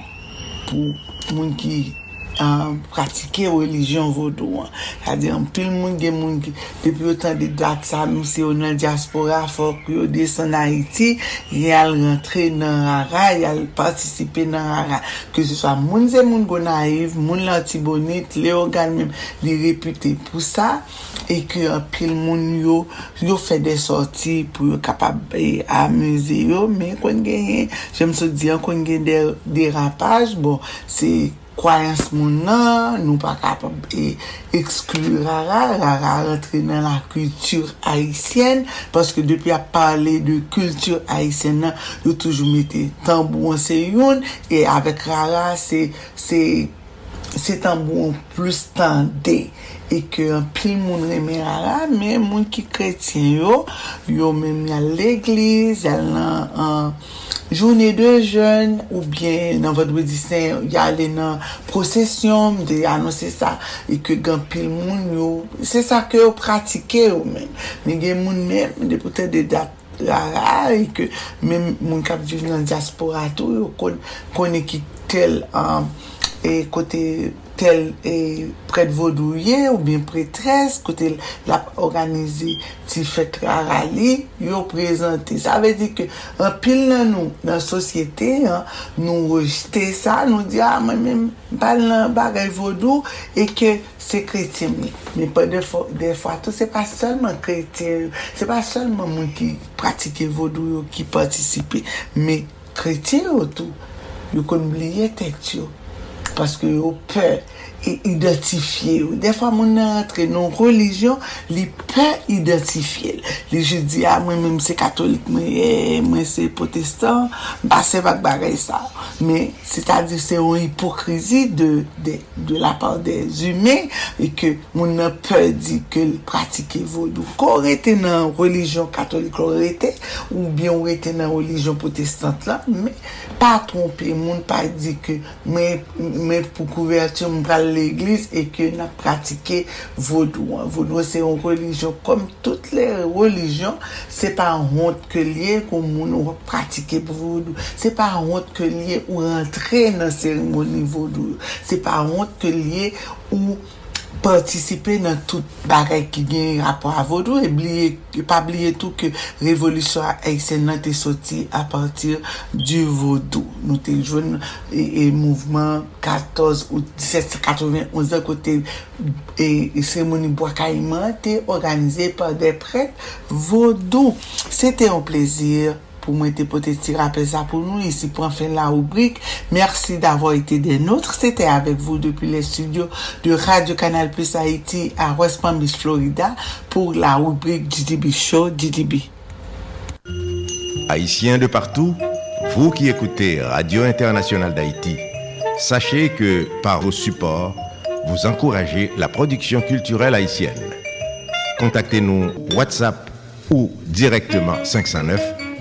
pou moun ki um, pratike religion vodou an. Kade an pil moun gen moun ki depi yo tan de dat sa mse yo nan diaspora fok yo desen Haiti yal rentre nan rara, yal patisipe nan rara. Ke se swa moun ze moun go naiv, moun lantibonit, le organ mèm li repute pou sa e ke an pil moun yo yo fè de sorti pou yo kapab e amuse yo men kon gen, jem se diyan kon genye derapaj, de bon, se kwayans moun nan, nou pa kapab e eksklu rara, rara rentre nan la kultur haisyen, paske depi a pale de kultur haisyen nan, yo toujou mette tambou an se yon, e avek rara se, se, se tambou an plus tende. E ke an pil moun reme rara, men moun ki kretyen yo, yo menm yal l'eglize, yal nan an, Jounè de joun ou bien nan vadwedi sen, yale nan prosesyon, de anonsè sa, e ke gampil moun yo, se sa ke yo pratike yo men. Men gen moun men, de pote de dat rara, e ke men moun kap jiv nan diaspora tou yo kon, konen ki tel um, e kote... tel e, pred vodouye ou bien pretres, kote la organize ti fet rarali, yo prezante. Sa ve di ke an pil nan nou, nan sosyete, nou rejte sa, nou di a, ah, mwen men bal nan bagay vodou, e ke se kretim li. Men pa defo, defwa tou, se pa solman kretim, se pa solman moun ki pratike vodou yo, ki patisipe, men kretim yo tou, yo kon bliye tek yo. Paske yo pe identifiye ou. Defwa moun nan rentre non religyon, li pe identifiye. Li je di, a, mwen mwen se katolik, mwen mwen se protestant, ba se bak bagay sa. Men, se ta di se ou hipokrizi de, de, de la part de zume, e ke moun nan pe di ke li pratike vodou. Ko rete nan religyon katolik, ko rete, ou bien rete nan religyon protestant la, men, pa trompe, moun pa di ke mwen pou kouverti, mwen pral l'Eglise e ke nan pratike vodou. Vodou se yon religion kom tout le religion se pa honte ke liye kou moun ou pratike vodou. Se pa honte ke liye ou rentre nan seremoni vodou. Se pa honte ke liye ou patisipe nan tout barek ki gen rapor avodou e pa bliye tout ke revolusyon eksen nan te soti a partir du vodou. Nou te joun e, e mouvment 14 ou 1791 an kote e, e semoni boakayman te organize par de prek vodou. Se te an plezir pou mwen te pote ti rappel sa pou nou, isi pou an fin la rubrik. Mersi d'avo ite den notre. Sete avek vou depi le studio de Radio Kanal Plus Haiti a West Palm Beach, Florida pou la rubrik GDB Show GDB. Haitien de partout, vous qui écoutez Radio Internationale d'Haïti, sachez que par vos supports, vous encouragez la production culturelle haïtienne. Contactez-nous WhatsApp ou directement 509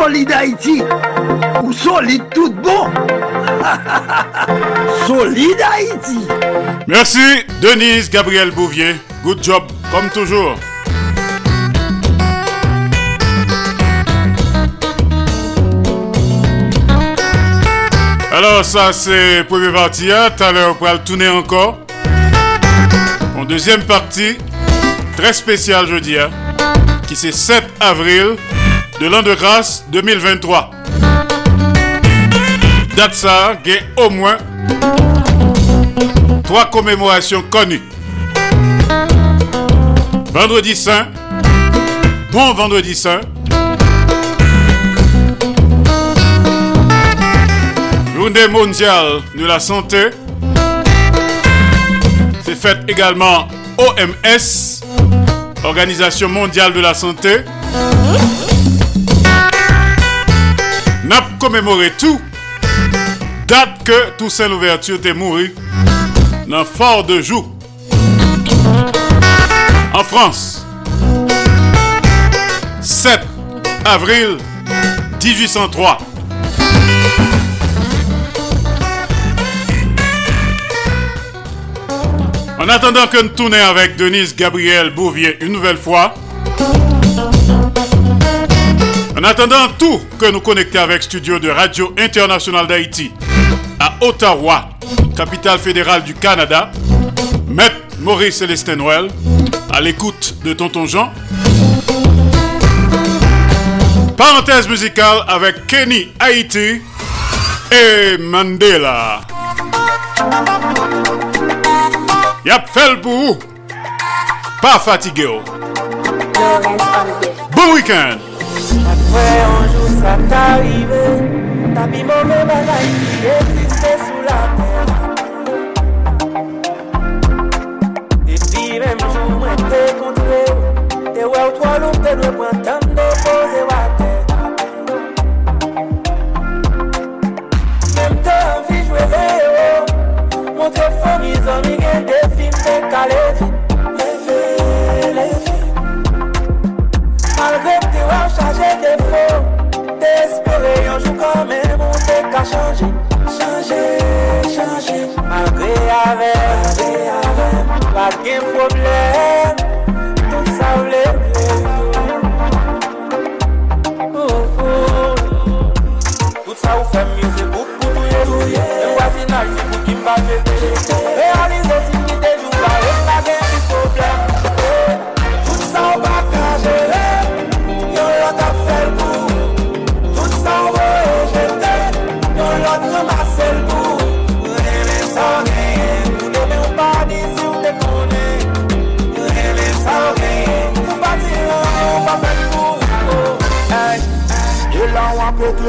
Solide Haïti ou solide tout bon Solide Haïti Merci Denise Gabriel Bouvier. Good job comme toujours. Alors ça c'est première partie, tout à l'heure on va le tourner encore. En deuxième partie, très spécial jeudi, hein, qui c'est 7 avril de l'an de grâce 2023. Date ça, a au moins trois commémorations connues. Vendredi Saint, bon vendredi Saint, Journée mondiale de la santé, c'est fait également OMS, Organisation mondiale de la santé. N'a commémoré tout, date que Toussaint Louverture était mort dans Fort de Joux, en France. 7 avril 1803. En attendant que nous tournions avec Denise Gabriel Bouvier une nouvelle fois, en attendant tout que nous connections avec Studio de Radio Internationale d'Haïti à Ottawa, capitale fédérale du Canada, Maître Maurice Célestin Noël, à l'écoute de Tonton Jean. Parenthèse musicale avec Kenny Haïti et Mandela. Yap bout. Pas fatigué. Bon week-end. Après un jour ça t'arrive T'as mis mauvais bagaille jou kome moun te ka chanje Chanje, chanje Malgre avem, malgre avem Pa gen problem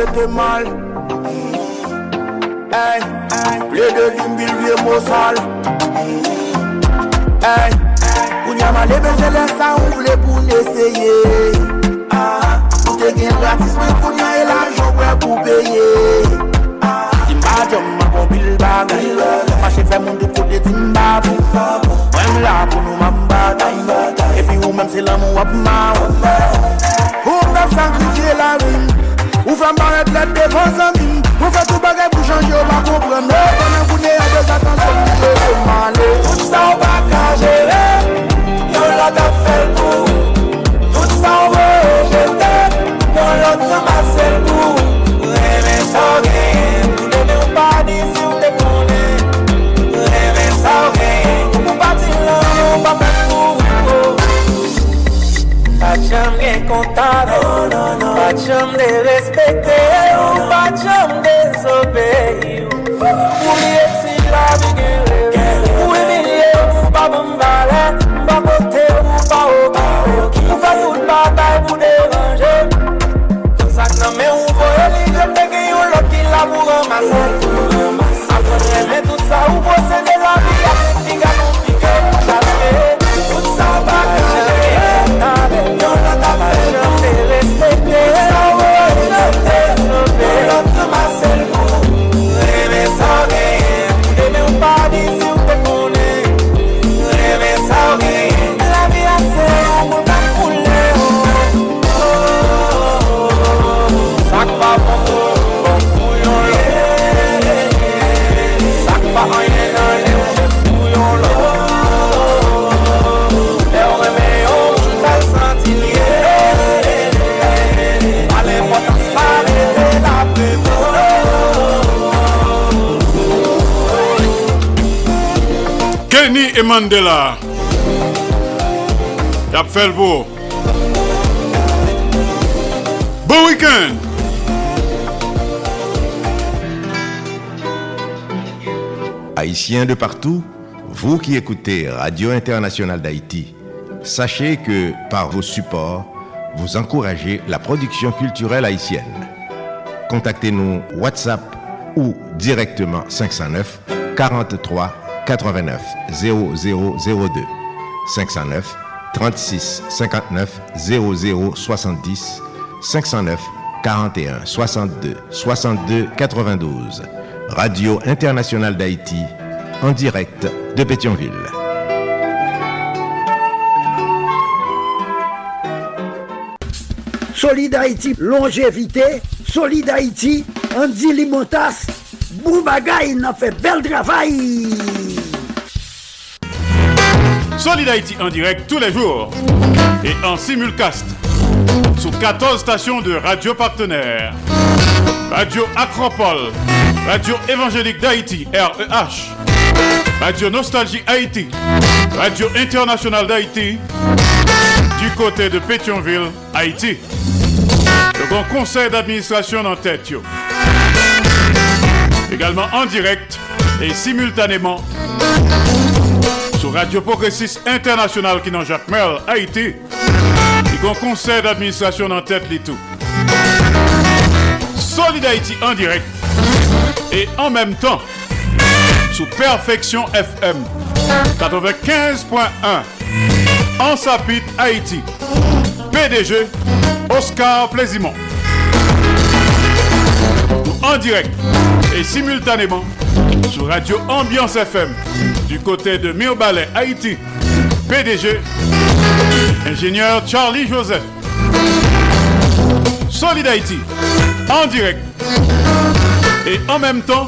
traité mal. Hey, les deux limbil vieux mot sale. Hey, Kounyama les baiser les ça on voulait pour essayer. Ah, pour te gagner gratis, mais Kounya et l'argent ouais pour payer. Timba jom ma bon bil bagay, mache fè moun di kote timba pou. Mwen la pou nou mamba, epi ou mèm se la mou ap ma. Ou mèm sakrifye la rim. Ou fèm baret let defan zanmim Ou fè tou bagay pou chanji ou pa komprem Ou konen koune a de zatan son mou de se mane Tout sa ou pa ka jere Yon la tap fèl pou Tout sa ou ve jete Yon lot se mane jom de respekte ou, pa jom de zobeye ou. Ou liye si la bigire, ou e miye ou pa bon vale, Mandela. Beau. Bon week-end. Haïtiens de partout, vous qui écoutez Radio Internationale d'Haïti, sachez que par vos supports, vous encouragez la production culturelle haïtienne. Contactez-nous WhatsApp ou directement 509 43 89 0002 509 36 59 00 70 509 41 62 62 92 Radio Internationale d'Haïti en direct de Pétionville. Solid Haïti, longévité. Solid Haïti, Andy Limotas. Boubagaï, n'a fait bel travail. Solid Haïti en direct tous les jours et en simulcast sur 14 stations de radio partenaires. Radio Acropole, Radio Évangélique d'Haïti, REH, Radio Nostalgie Haïti, Radio Internationale d'Haïti, du côté de Pétionville, Haïti. Le grand conseil d'administration en tête. Également en direct et simultanément sur Radio Progressiste International qui dans Jacques Mel, Haïti. Le grand conseil d'administration en tête les tout. Solid Haïti en direct et en même temps sous Perfection FM 95.1 en Sapit Haïti. PDG Oscar Plaisimont. En direct et simultanément sur Radio Ambiance FM côté de Mirbalet, Haïti. PDG ingénieur Charlie Joseph. Solid Haïti en direct et en même temps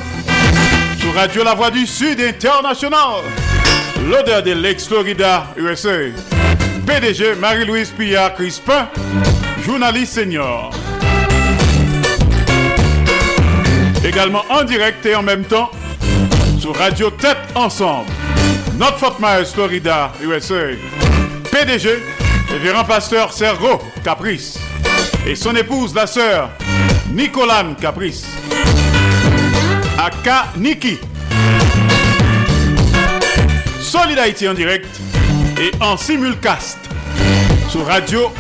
sur Radio La Voix du Sud International l'odeur de l'ex-Florida, USA. PDG Marie-Louise Pillard Crispin, journaliste senior. Également en direct et en même temps sur Radio Tête Ensemble. Notre Fort Myers, Florida, USA. PDG, révérend pasteur Sergo Caprice. Et son épouse, la sœur Nicolane Caprice. Aka Niki. Solid Haïti en direct et en simulcast sur Radio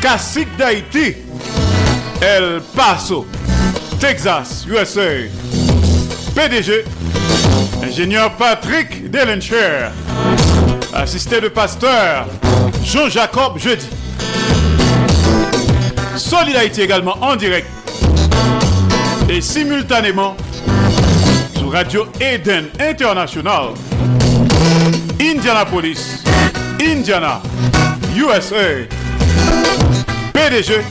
Classique d'Haïti, El Paso, Texas, USA. PDG, ingénieur Patrick Delencher, assisté de pasteur Jean-Jacob Jeudi. Solid Haïti également en direct et simultanément sur Radio Eden International, Indianapolis, Indiana, USA. PDG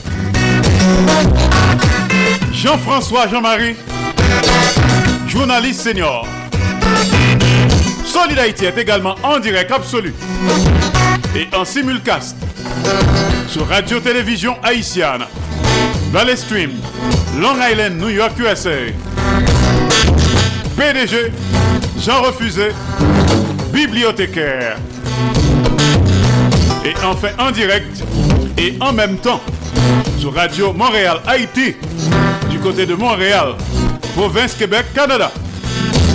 Jean-François Jean-Marie, journaliste senior. Solid Haïti est également en direct absolu et en simulcast sur Radio-Télévision Haïtienne, Valley Stream, Long Island, New York, USA. PDG Jean Refusé, bibliothécaire. Et enfin en direct et en même temps sur Radio Montréal Haïti du côté de Montréal, province Québec, Canada.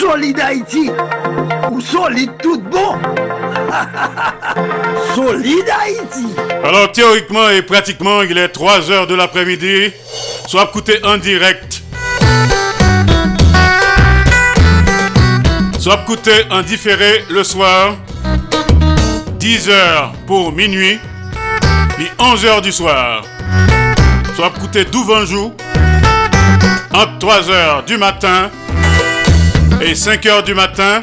Solid Haïti ou solide tout bon Solid Haïti Alors théoriquement et pratiquement, il est 3 heures de l'après-midi. Soit écouté en direct. Soit écouté en différé le soir. 10 heures pour minuit. Puis 11 heures du soir. Soit écouté d'où jour. Entre 3 heures du matin et 5 heures du matin.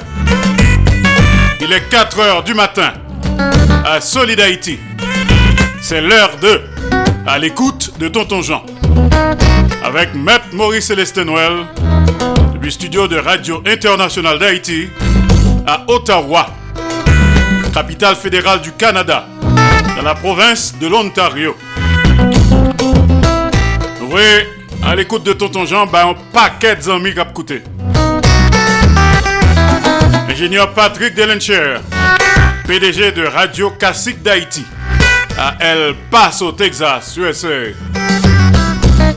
Il est 4 heures du matin à Solid Haïti. C'est l'heure de À l'écoute de Tonton Jean. Avec Maître Maurice Célestin Noël du studio de Radio Internationale d'Haïti à Ottawa, capitale fédérale du Canada, dans la province de l'Ontario. Oui, à l'écoute de Tonton Jean, ben, un paquet d'amis a coûté. Ingénieur Patrick Delencher, PDG de Radio Classique d'Haïti à El Paso, Texas, USA.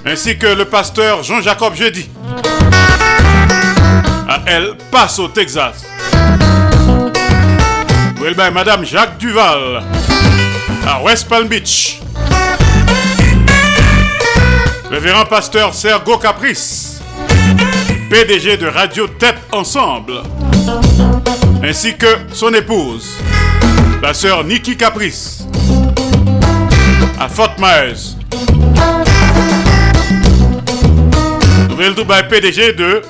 Ainsi que le pasteur Jean-Jacob Jeudi à El Paso, Texas. Well, ben, Madame Jacques Duval à West Palm Beach. Révérend pasteur Sergo Caprice, PDG de Radio Tête Ensemble, ainsi que son épouse, la sœur Nikki Caprice, à Fort Myers. Nouvelle Dubaï PDG de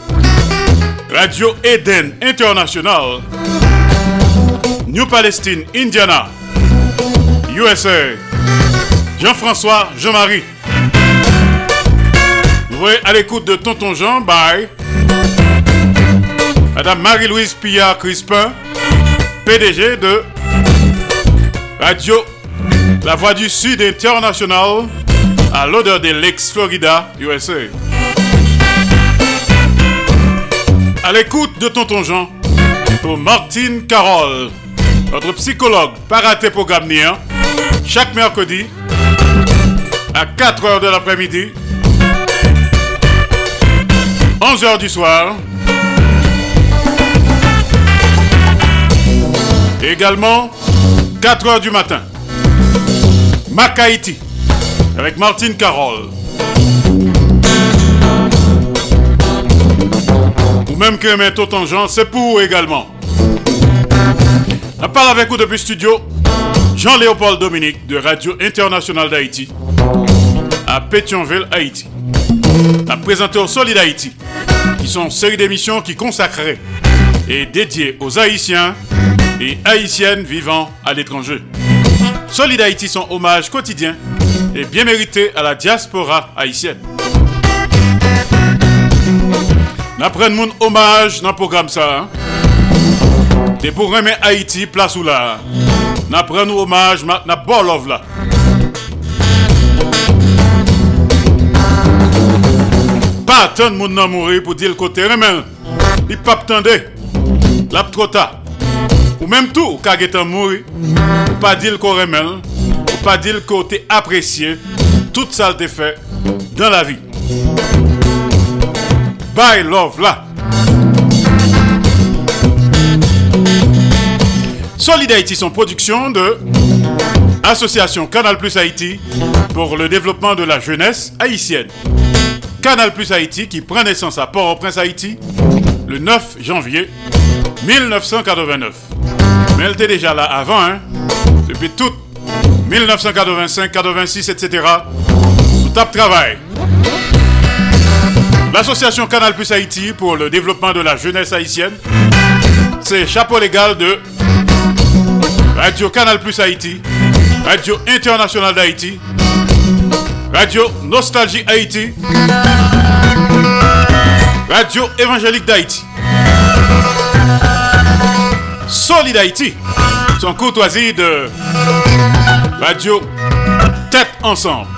Radio Eden International, New Palestine, Indiana, USA. Jean-François Jean-Marie. Vous à l'écoute de Tonton Jean, bye. Madame Marie-Louise Pillard Crispin, PDG de Radio La Voix du Sud International à l'odeur de l'ex-Florida, USA. À l'écoute de Tonton Jean pour Martine Carole, notre psychologue paratéprogrammien, chaque mercredi à 4h de l'après-midi, 11h du soir également, 4 heures du matin, Mac Haïti, avec Martine Carole. Ou même que mes Totangeant, c'est pour vous également. On parle avec vous depuis le studio, Jean-Léopold Dominique de Radio Internationale d'Haïti à Pétionville, Haïti. La présenté au Solid Haïti, qui sont une série d'émissions qui consacrées et dédiées aux Haïtiens et Haïtiennes vivant à l'étranger. Solid Haïti, son hommage quotidien et bien mérité à la diaspora haïtienne. N'apprenons mon hommage dans le programme ça. Hein? Pour Haïti, place ou là. N'apprenons hommage, n'a bolov là. Pas attendre mon nom mourir pour dire le côté remel. Il pas attendre. La trop tard. Ou même tout, quand il mourir, ou pas dire le remel, ou pas dire le côté apprécié, tout ça le fait dans la vie. Bye love là. Solid Haïti, son production de Association Canal Plus Haïti pour le développement de la jeunesse haïtienne. Canal Plus Haïti qui prend naissance à Port-au-Prince Haïti le 9 janvier 1989. Mais elle était déjà là avant, hein, depuis tout 1985, 86, etc. Tout tape travail. L'association Canal Plus Haïti pour le développement de la jeunesse haïtienne, c'est chapeau légal de Radio Canal Plus Haïti, Radio Internationale d'Haïti, Radio Nostalgie Haïti, Radio Évangélique d'Haïti. Solid Haïti, son courtoisie de Radio Tête Ensemble.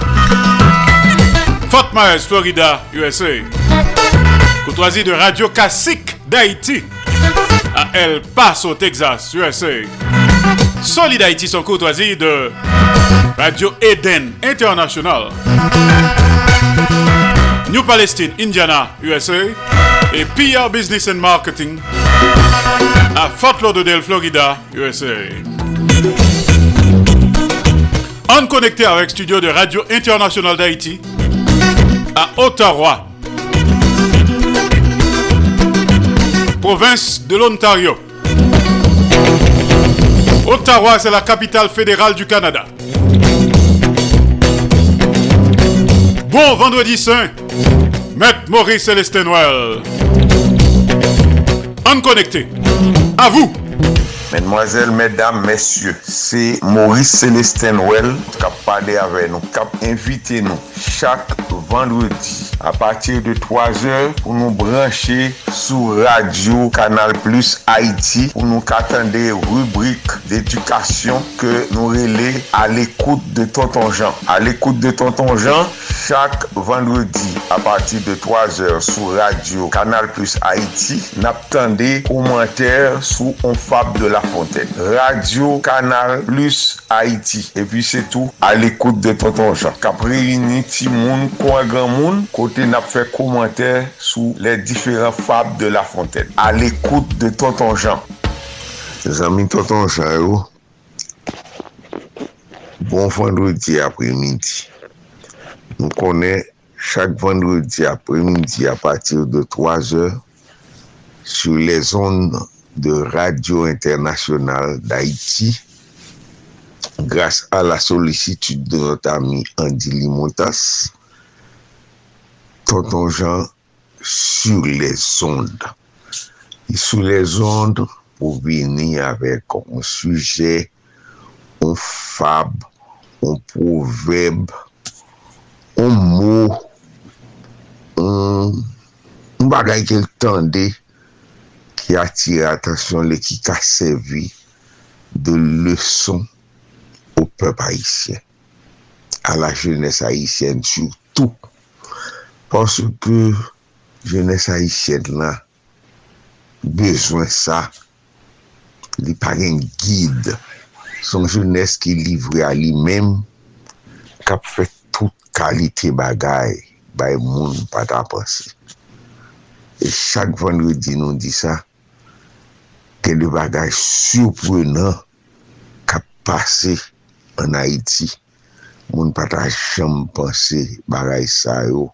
Fort Myers, Florida, USA. Courtoisie de Radio Classique d'Haïti à El Paso, Texas, USA. Solid Haïti, son courtoisie de Radio Eden International. New Palestine, Indiana, USA. Et PR Business and Marketing à Fort Lauderdale, Florida, USA. En connecté avec studio de Radio International d'Haïti à Ottawa, province de l'Ontario. Ottawa, c'est la capitale fédérale du Canada. Bon vendredi saint, Maître Maurice Célestin Noël. En connecté. À vous. Mesdemoiselles, mesdames, messieurs, c'est Maurice Célestin Well qui a parlé avec nous, qui a invité nous chaque vendredi à partir de 3 heures pour nous brancher sur Radio Canal Plus Haïti pour nous attendre rubrique d'éducation que nous relais à l'écoute de Tonton Jean. À l'écoute de Tonton Jean, chaque vendredi à partir de 3 heures sur Radio Canal Plus Haïti, n'attendez commentaires sur On Fab de la Fontaine. Radio Kanal Plus Haiti. E pi se tou, al ekoute de Tonton Jean. Kapre yini ti moun, kwa gran moun, kote nap fe komenter sou le diferent fab de La Fontaine. Al ekoute de Tonton Jean. Se zami Tonton Jean yo, bon vendredi apre midi. Nou konen chak vendredi apre midi apatir de 3 or sur les ondes de Radio Internationale d'Haïti grâce à la sollicitude de notre ami Andy Limontas, Tonton Jean sur les ondes. Et sur les ondes, pour venir avec un sujet, un fab, un proverbe, un mot, un, un bagay qu'il tendait ki atire atasyon li ki ka servi de leson ou pep haisyen. A la jenese haisyen surtout. Pansou ke jenese haisyen la bezwen sa li paren guide son jenese ki livre a li mem kap fè tout kalite bagay bay moun pata pasi. E chak vendredi nou di sa ke de bagaj surprenan ka pase an Haiti. Moun pata chanm panse bagaj sa yo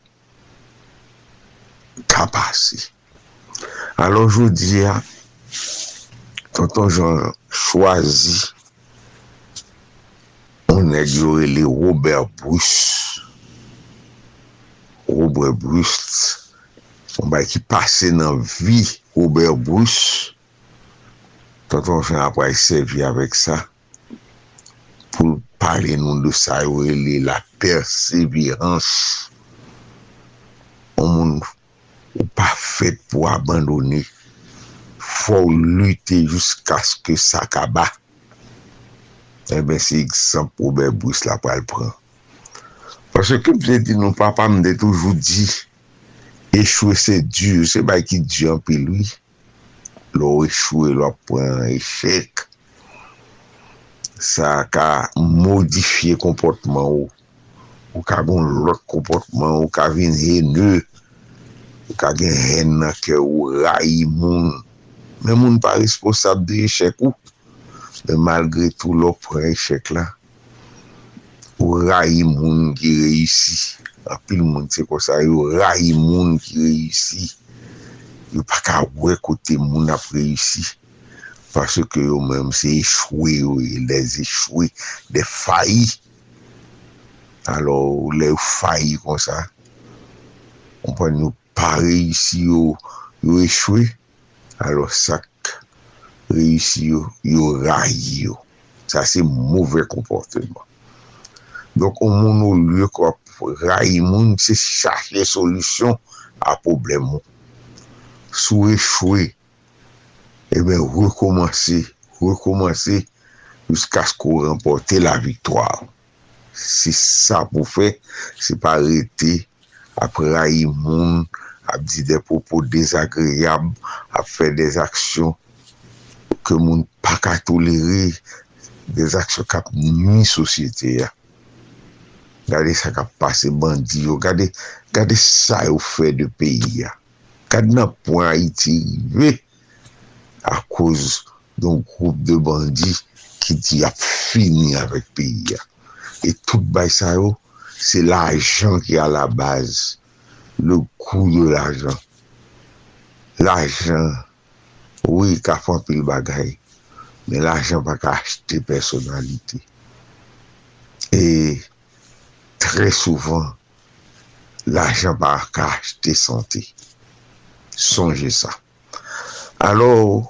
ka pase. Alon jodi ya, tonton jan chwazi on e jorele Robert Bruce. Robert Bruce, on ba ki pase nan vi Robert Bruce Tonton Jean apwa y servi avèk sa pou pale nou de sa yo ele la perseverans. O moun ou pa fèt pou abandoni. Fò lute jiska skè sa kaba. Ebe eh se yik san proube bous la pral pran. Pase ke pse di nou papa mde toujou di, echwe se di, se bay ki di anpe lwi. lo echou e lo apwen echek, sa ka modifiye komportman ou, ou ka gon lot komportman ou ka vin hene, ou ka gen hen nan ke ou rayi moun, men moun pa responsab de echek ou, men malgre tou lo pren echek la, ou rayi moun ki reisi, apil moun se kosa yo rayi moun ki reisi, yo pa ka wè kote moun ap reysi. Pase ke yo mèm se echoué yo, les echoué, de fayi. Alo, le fayi kon sa, On konpon yo pa reysi yo, yo echoué. Alo, sak reysi yo, yo rayi yo. Sa se mouvè komportèman. Donk, ou moun ou lye kwa rayi moun, se chache solusyon a problem moun. sou rechoui, e ben rekomansi, rekomansi, jiska skou rempote la viktoar. Si sa pou fe, se pa rete apre a imoun, ap di de popo desagreyab, ap fe des aksyon ke moun pa ka toleri, des aksyon kap ni sosyete ya. Gade sa kap pase bandi yo, gade, gade sa yo fe de peyi ya. kad nan pou an iti rive a kouz don koup de bandi ki di ap fini avèk peyi ya. E tout bay sa yo, se l'ajan ki a la baz. Le kou de l'ajan. L'ajan, oui, ka fon pil bagay, men l'ajan pa ka achete personalite. E tre souvan, l'ajan pa ka achete sante. sonje sa. Alors,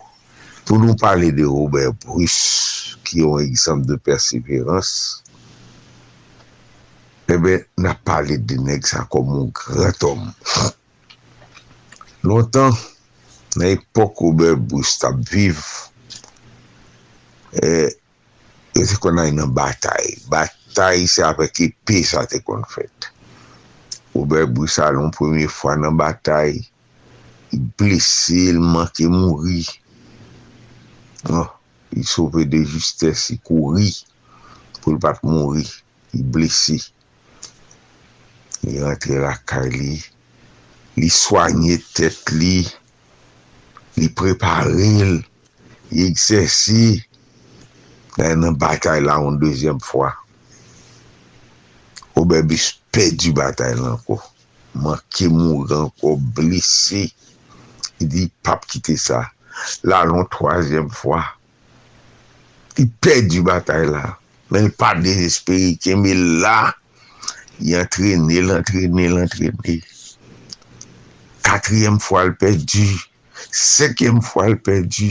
pou nou pale de Robert Bruce, ki yon eksemp de perseverans, ebe, eh na pale de nek sa komon moun kratom. Lontan, na epok Robert Bruce tap viv, eh, e, e te konan yon batay. Batay se apèk epi sa te kon fèt. Robert Bruce alon premi fwa nan batay, blese, l manke mouri. Ah, il oh, sauve de justesse, il kouri pou l pat mouri. Il blese. Il rentre la kari. Li soigne tèt li. Li prepare l. Li eksersi. Nan batay la an dezyem fwa. Ou bebi spè di batay la anko. Manke mouri anko, blese. I di, pap kite sa. La lon troasyem fwa. I pedi batay la. Men pa desesperi keme la. I entrene, l'entrene, l'entrene. Katryem fwa l'pedi. Sekyem fwa l'pedi.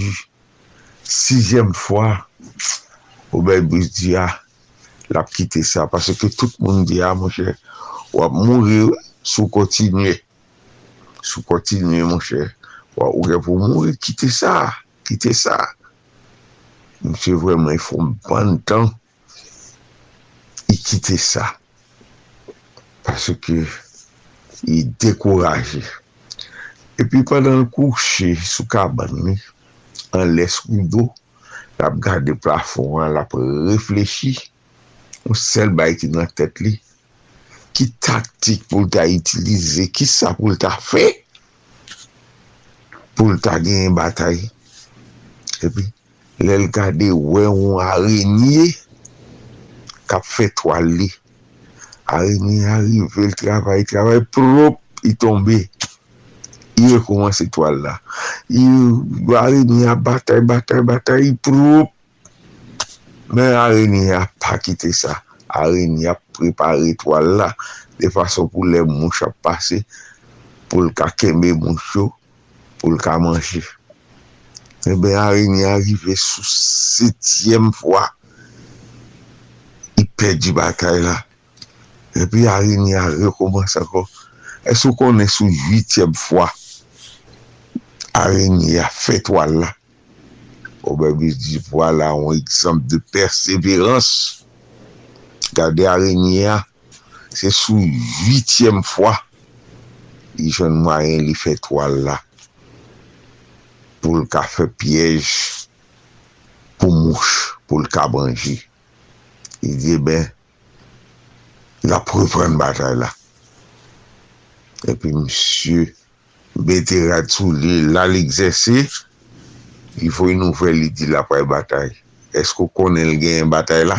Sizyem fwa. Obe bous di ya. La kite sa. Pase ke tout moun di ya moun chè. Wap moun re sou kontinye. Sou kontinye moun chè. ou gen pou mouri, kite sa, kite sa. Mse vwèman, y foun ban tan, y kite sa. Paske, y dekouraje. E pi padan kouche sou kaban mi, an les koudo, la ap gade plafon an, la ap reflechi, ou sel bay ki nan tet li, ki taktik pou ta itilize, ki sa pou ta fey, pou lta gen yon batay. Epi, lèl kade wè yon arenye kap fetwal li. Arenye arive, l travay, travay, prop, yi tombe. Yi rekouman se toal la. Yi arenye batay, batay, batay, yi prop. Men arenye a pa kite sa. Arenye a prepare toal la de fason pou lè mouch a pase pou l ka kembe mouch yo. pou l ka manche. Ebe a rini arive sou setyem fwa. I pedi batay la. Epi a rini a rekomans akon. E sou konen sou yityem fwa. A rini a fetwal la. Obebe di vwa la an eksemp de perseverans. Gade a rini a. Se sou yityem fwa. I joun mayen li fetwal la. pou l ka fe piyej pou mouch, pou l ka banji. I di, eh ben, la pou repren batay la. E pi msye bete ratou li la l egzese, i fo y nou fe li di la pou batay. Esko konen l gen batay la?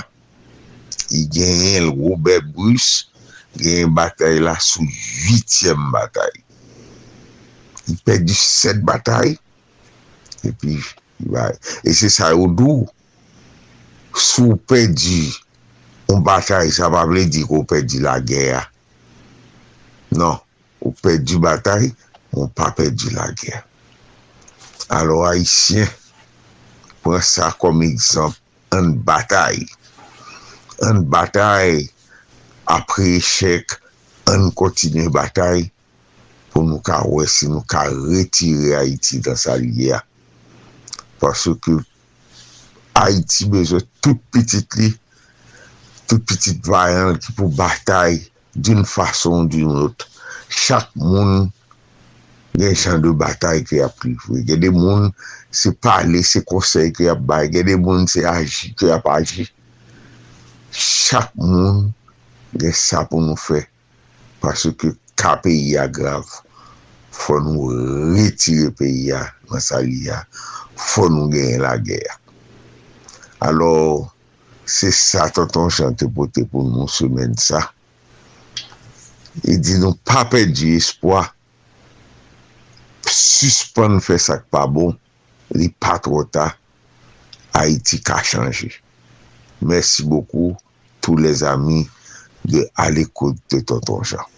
I gen l Robert Bruce, gen batay la sou 8e batay. I pedi 7 batay, epi, e se sa yo dou, sou pedi, on batay, sa pa ble di ko pedi la gèya. Non, ou pedi batay, on pa pedi la gèya. Alo Haitien, pren sa kom ekzamp, an batay. An batay, apre echec, an kontine batay, pou nou ka wè si nou ka retire Haiti dan sa liye a. Pasou ke Haiti bejè tout pitit li, tout pitit vayan ki pou batay din fason di not. Chak moun gen chan de batay ki ap prifwe. Gen de moun se pale, se konsey ki ap bay. Gen de moun se aji, ki ap aji. Chak moun gen sa pou nou fe. Pasou ke ka peyi a grav. Fon nou retire peyi a nan sa li a. fò nou genye la gèya. Alò, se sa tonton chante pote pou nou semen sa. E di nou pa pe di espoi, suspon fè sak pa bon, li pa ta, Haiti ka chanje. Mersi boku, tou les ami de Alikot de Tonton Jean.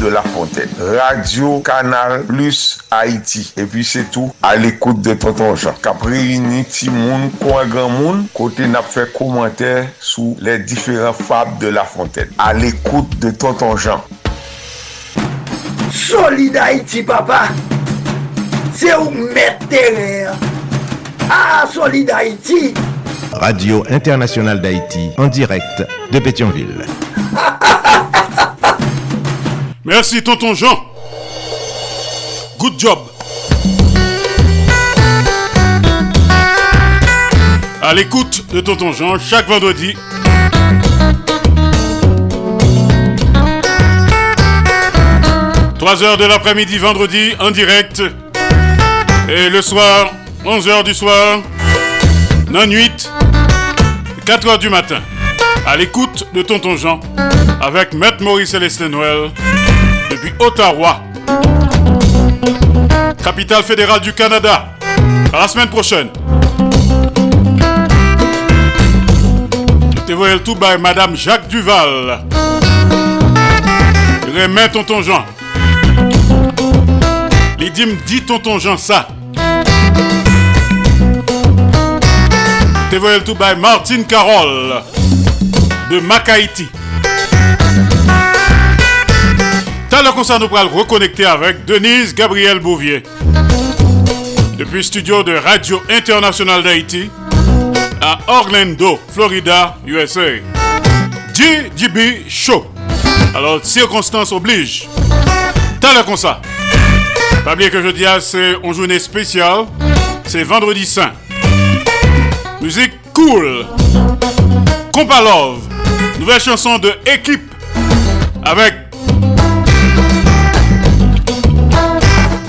de la Fontaine. Radio Kanal Plus Haïti. Et puis c'est tout à l'écoute de Tonton Jean. Kap réuni ti moun, kwa gran moun, kote nap fè komentè sou les différents fables de La Fontaine. À l'écoute de Tonton Jean. Solid Haïti, papa. C'est où mettre. Ah, Solid Haïti. Radio Internationale d'Haïti, en direct de Pétionville. Merci, tonton Jean. Good job. À l'écoute de tonton Jean chaque vendredi. « 3h de l'après-midi vendredi en direct. Et le soir, 11h du soir, non 8, 4h du matin. À l'écoute de Tonton Jean avec Maître Maurice Célestin Noël Ottawa, capitale fédérale du Canada. À la semaine prochaine. Le tout by Madame Jacques Duval. Remets Tonton Jean. Les dîmes dit Tonton Jean ça. Le tout by Martine Carole de Makaiti. Dans le concert, nous pourrons reconnecter avec Denise Gabriel Bouvier. Depuis studio de Radio Internationale d'Haïti à Orlando, Florida, USA. DJB Show. Alors, circonstances obligent. Dans le concert. Pas oublier que jeudi, c'est une journée spéciale. C'est vendredi saint. Musique cool. Compa Love. Nouvelle chanson de équipe avec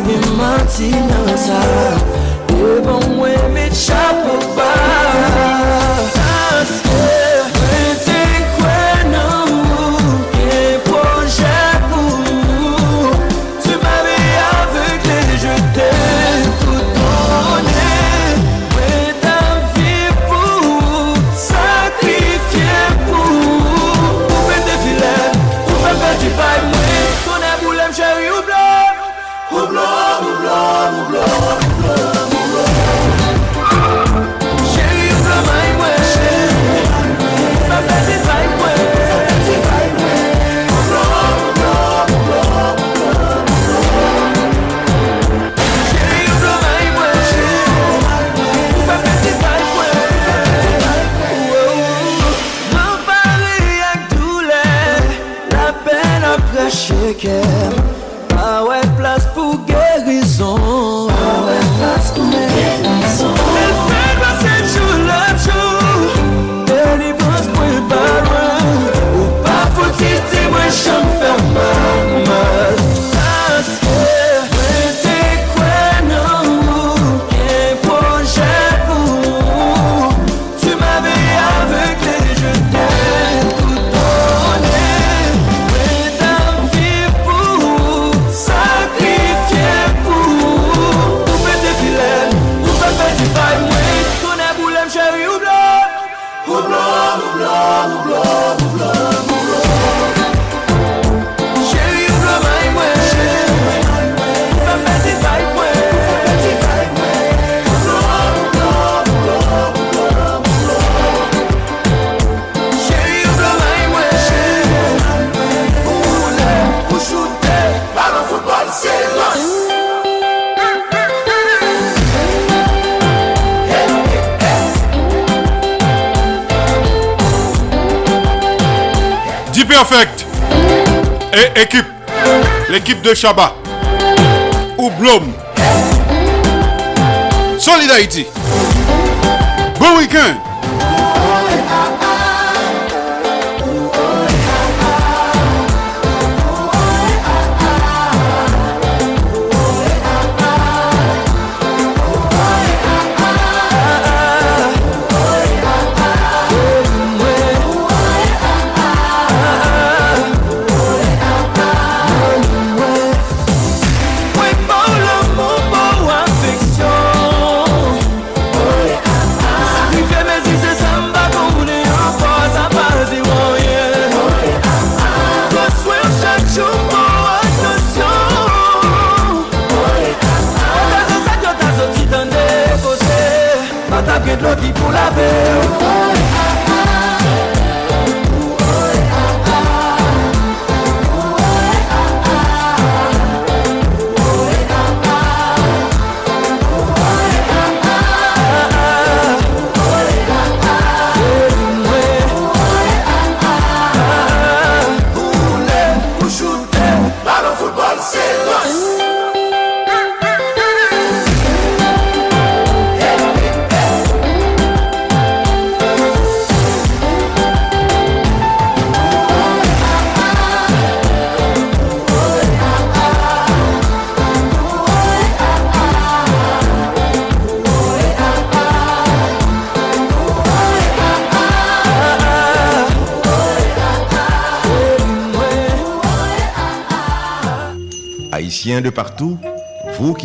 Agi Martinez Even when me chop about Perfect. Et équipe. L'équipe de Chaba. Ou Blom. Bon week-end.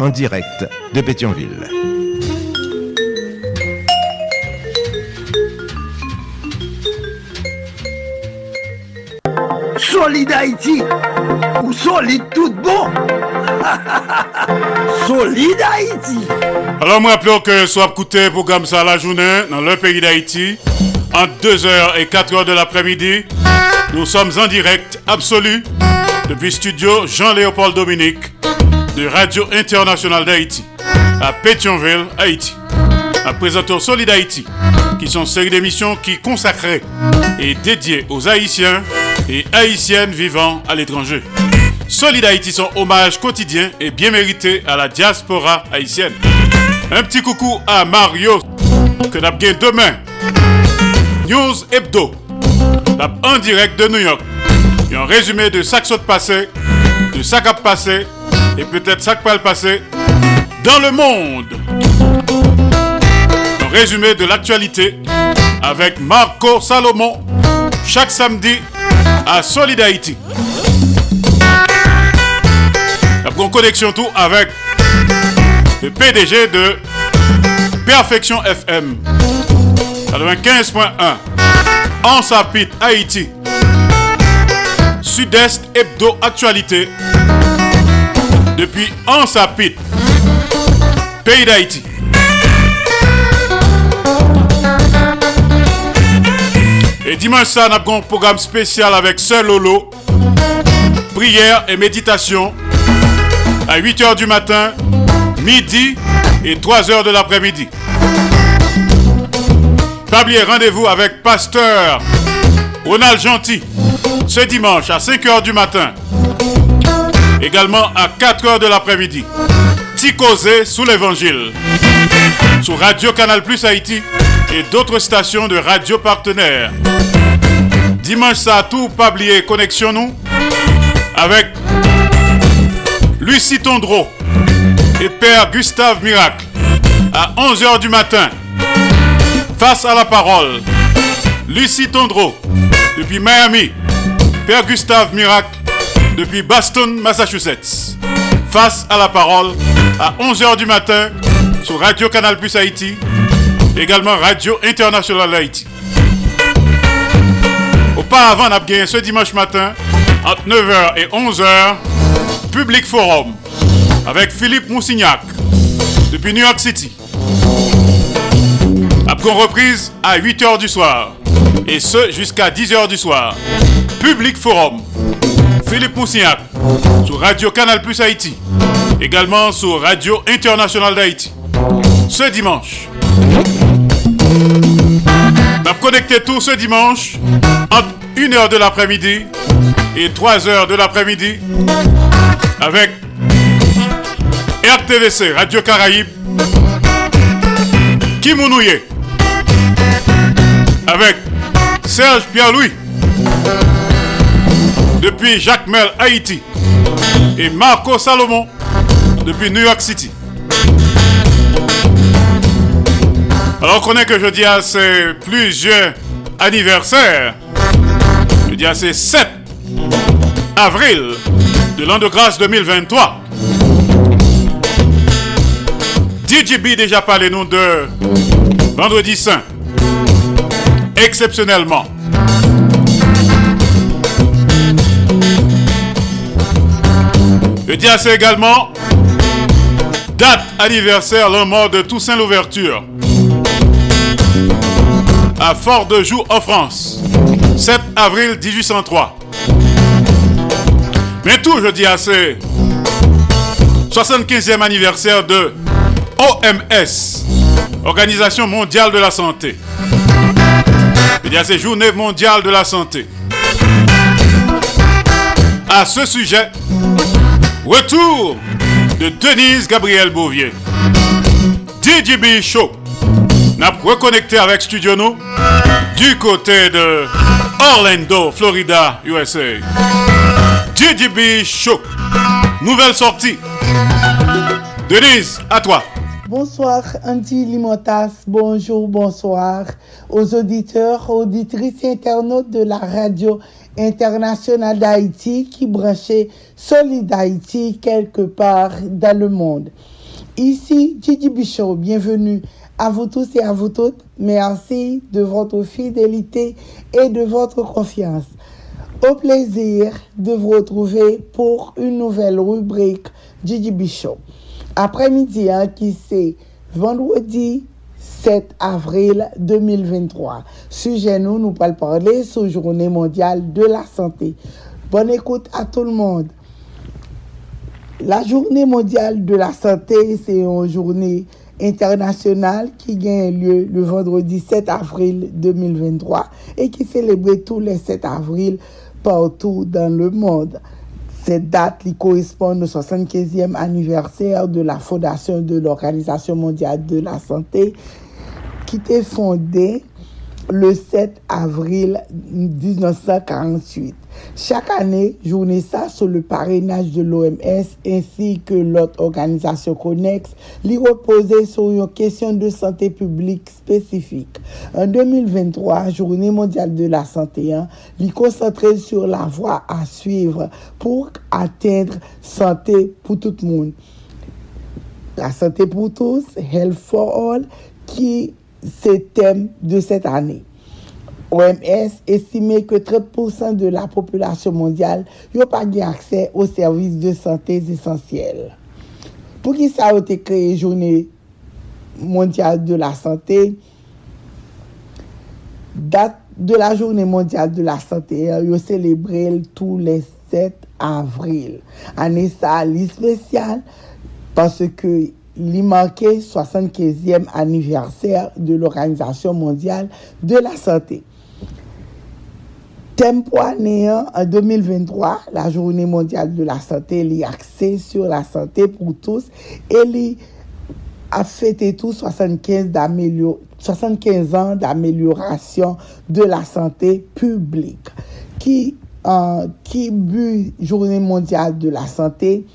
en direct de Pétionville. Solide Haïti ou solide tout bon? Solide Haïti Alors, moi, rappelons que soit écouté le programme ça la journée dans le pays d'Haïti, entre 2h et 4h de l'après-midi. Nous sommes en direct absolu depuis studio Jean-Léopold Dominique de Radio Internationale d'Haïti à Pétionville, Haïti. À présenter Solide Haïti, qui sont série d'émissions qui consacrées et dédiées aux Haïtiens et Haïtiennes vivant à l'étranger. Solid Haïti, son hommage quotidien et bien mérité à la diaspora haïtienne. Un petit coucou à Mario, que nous demain. News Hebdo, en direct de New York. Et un résumé de chaque saut passé, de chaque a passé, et peut-être chaque pas le passé, dans le monde. Un résumé de l'actualité avec Marco Salomon, chaque samedi à Solid Haïti. La connexion tout avec le PDG de Perfection FM 95.1 en Sapit Haïti Sud-Est Hebdo Actualité depuis Ansapit pays d'Haïti et dimanche ça nous avons un programme spécial avec Sœur Lolo prière et méditation à 8h du matin, midi et 3h de l'après-midi. Pas rendez-vous avec Pasteur Ronald Gentil ce dimanche à 5h du matin. Également à 4h de l'après-midi. Ticosé sous l'évangile. Sur Radio Canal Plus Haïti et d'autres stations de radio partenaires. Dimanche ça tout pas oublier connexion nous avec Lucie Tondreau et Père Gustave Miracle à 11h du matin. Face à la parole, Lucie Tondreau depuis Miami, Père Gustave Miracle depuis Boston, Massachusetts. Face à la parole à 11h du matin sur Radio Canal Plus Haïti, également Radio International Haïti. Auparavant, on a gagné ce dimanche matin entre 9h et 11h Public Forum avec Philippe Moussignac depuis New York City. Après reprise à 8h du soir et ce jusqu'à 10h du soir. Public Forum. Philippe Moussignac sur Radio Canal Plus Haïti. Également sur Radio International d'Haïti. Ce dimanche. On connecté tout ce dimanche entre 1h de l'après-midi et 3h de l'après-midi avec RTVC, Radio Caraïbe, Kimounouye, avec Serge Pierre-Louis, depuis Jacques Mel, Haïti, et Marco Salomon, depuis New York City. Alors on connaît que jeudi à c'est plusieurs anniversaires. Jeudi à c'est 7 avril de l'an de grâce 2023. DJB déjà parlé nous de Vendredi Saint. Exceptionnellement. Je dis assez également date anniversaire l'an mort de Toussaint l'ouverture à Fort de Joux en France. 7 avril 1803. Mais tout, je dis assez. 75e anniversaire de OMS, Organisation mondiale de la santé. Je dis assez Journée mondiale de la santé. À ce sujet, retour de Denise Gabriel Bouvier. DJB Show. N'a reconnecté avec Studio nous du côté de Orlando, Florida, USA. DJB Show. Nouvelle sortie. Denise, à toi. Bonsoir Andy Limotas, bonjour, bonsoir aux auditeurs, auditrices et internautes de la radio internationale d'Haïti qui branchait Solid Haïti quelque part dans le monde. Ici Gigi Bichot, bienvenue à vous tous et à vous toutes. Merci de votre fidélité et de votre confiance. Au plaisir de vous retrouver pour une nouvelle rubrique Gigi Bichot. Après-midi, hein, qui c'est vendredi 7 avril 2023. Sujet nous, nous parlons parler sur Journée mondiale de la santé. Bonne écoute à tout le monde. La Journée mondiale de la santé, c'est une journée internationale qui gagne lieu le vendredi 7 avril 2023 et qui célèbre tous les 7 avril partout dans le monde. Cette date lui correspond au 75e anniversaire de la fondation de l'Organisation mondiale de la santé qui était fondée le 7 avril 1948. Chaque année, journée ça sous le parrainage de l'OMS ainsi que l'autre organisation connexe, lui reposait sur une question de santé publique spécifique. En 2023, journée mondiale de la santé, hein, lui concentrait sur la voie à suivre pour atteindre santé pour tout le monde. La santé pour tous, Health for All, qui ces thèmes de cette année. OMS estime que 30% de la population mondiale n'a pas accès aux services de santé essentiels. Pour qui ça a été créé Journée mondiale de la santé, date de la Journée mondiale de la santé, yo célébré tous les 7 avril. Année ça, spéciale, parce que li manqué 75e anniversaire de l'Organisation mondiale de la santé. Thème néant en 2023, la Journée mondiale de la santé, li axé sur la santé pour tous et a fêté tout 75, 75 ans d'amélioration de la santé publique. Qui, euh, qui but Journée mondiale de la santé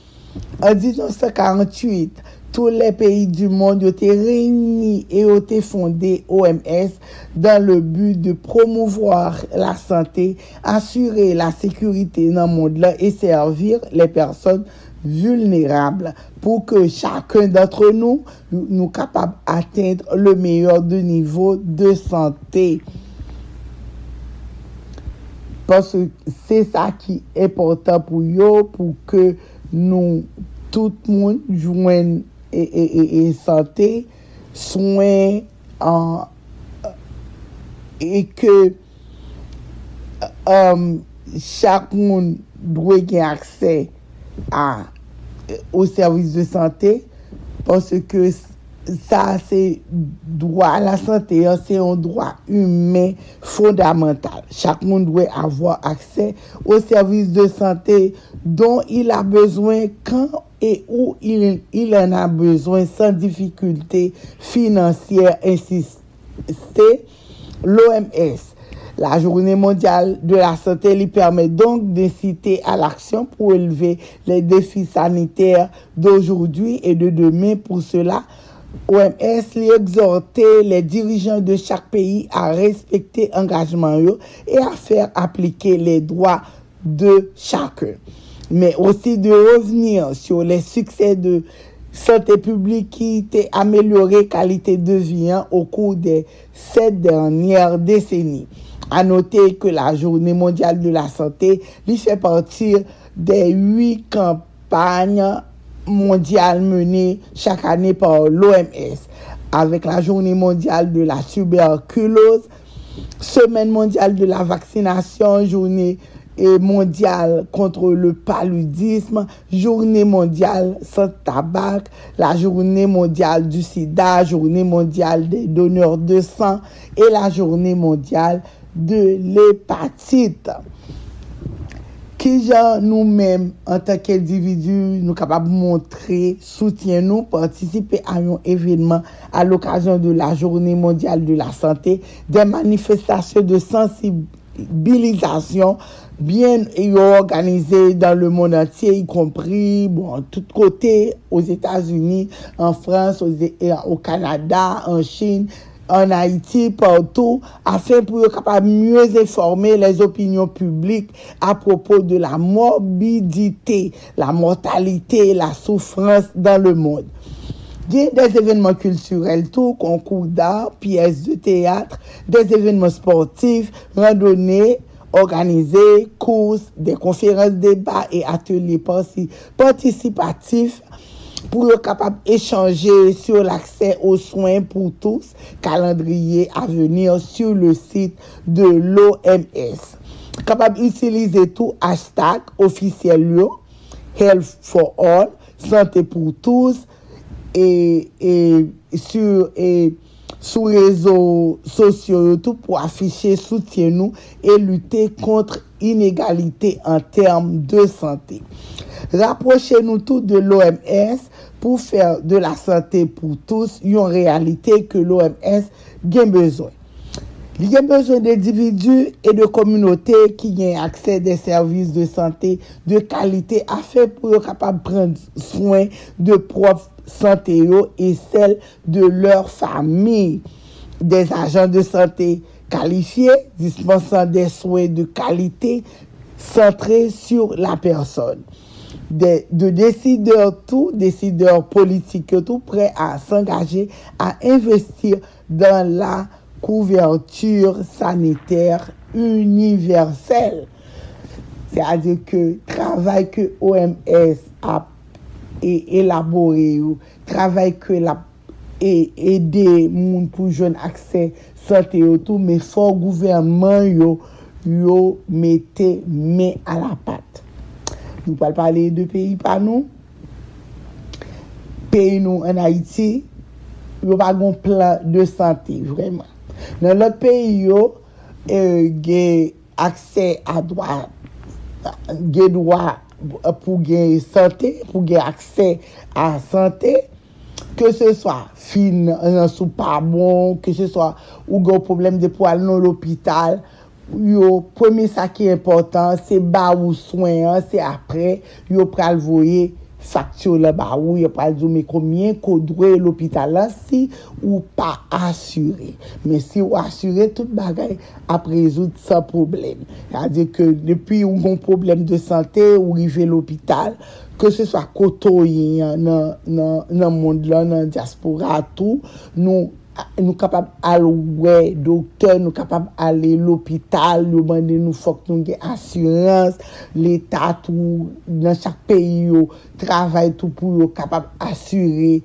en 1948, tous les pays du monde ont été réunis et ont été fondés OMS dans le but de promouvoir la santé, assurer la sécurité dans le monde et servir les personnes vulnérables pour que chacun d'entre nous nous capable d'atteindre le meilleur de niveau de santé. Parce que c'est ça qui est important pour nous, pour que nous, tout le monde, E, e, e, e sante souen an e ke um, chak moun dwe gen akse a ou servis de sante pwase ke ça, c'est droit à la santé, hein, c'est un droit humain fondamental. Chaque monde doit avoir accès aux services de santé dont il a besoin quand et où il, il en a besoin sans difficulté financière, insiste l'OMS. La journée mondiale de la santé lui permet donc d'inciter à l'action pour élever les défis sanitaires d'aujourd'hui et de demain. Pour cela, OMS lui exhorter les dirigeants de chaque pays à respecter engagement et à faire appliquer les droits de chacun. Mais aussi de revenir sur les succès de santé publique qui a amélioré qualité de vie hein, au cours des sept dernières décennies. À noter que la Journée mondiale de la santé fait partie des huit campagnes mondiale menée chaque année par l'OMS avec la journée mondiale de la tuberculose, semaine mondiale de la vaccination, journée mondiale contre le paludisme, journée mondiale sans tabac, la journée mondiale du sida, journée mondiale des donneurs de sang et la journée mondiale de l'hépatite Ki jan nou men, an tak individu, nou kapab montre, soutyen nou, partisipe a yon evenman a l'okasyon de la Journée Mondiale de la Santé, de manifestasyon de sensibilizasyon bien yon organize dans le monde entier, y compris, bon, tout kote, aux Etats-Unis, en France, au Canada, en Chine, en Haïti, partout, afin pou yo kapab mieux informer les opinions publiques à propos de la morbidité, la mortalité, la souffrance dans le monde. Des événements culturels, tout, concours d'art, pièces de théâtre, des événements sportifs, randonnées, organisés, courses, des conférences, débats et ateliers participatifs pou yo kapab echange sur l'accès aux soins pou tous, calendrier a venir sur le site de l'OMS. Kapab utilize tout hashtag officiel health for all, santé pou tous, et sous réseaux sociaux tout pou afficher soutien nou et lutter contre inégalité en termes de santé. Rapprochez nou tout de l'OMS pou fèr de la santé pou tous yon realite ke l'OMS gen bezon. Li gen bezon de individu e de komunote ki gen akse de servis de santé de kalite a fè pou yo kapab pren soin de prof santé yo e sel de lor fami. Des ajan de santé kalifiye, disponsan de soin de kalite sentre sur la person. de, de décideurs tout, décideurs politiques tout, prêts à s'engager, à investir dans la couverture sanitaire universelle. C'est-à-dire que travail que OMS a élaboré ou travail que la et aider moun pou joun akse sote yo tou, me fò gouverman yo yo mette me a la pat. Nou pal pale de peyi pa nou. Peyi nou an Haiti, yo pa gon plan de sante, vreman. Nan lot peyi yo, euh, e, gen akse a doa, gen doa pou gen sante, pou gen akse a sante, ke se swa fin, nan sou pa bon, ke se swa ou gen problem de pou al nan l'opital, yo, pweme sa ki important, se ba ou soyen, se apre, yo pral voye faktyo la ba ou, yo pral zo me komyen kodwe l'opital la si ou pa asyre. Me si ou asyre, tout bagay ap rezout sa problem. Yade ke depi ou gon problem de sante, ou rive l'opital, ke se swa koto yin nan, nan, nan moun lan, nan diaspora, tout, nou nou kapab al wè doktor, nou kapab ale l'opital, yo bande nou fok nou gen asyranse, l'Etat ou nan chak peyi yo, travay tou pou yo kapab asyre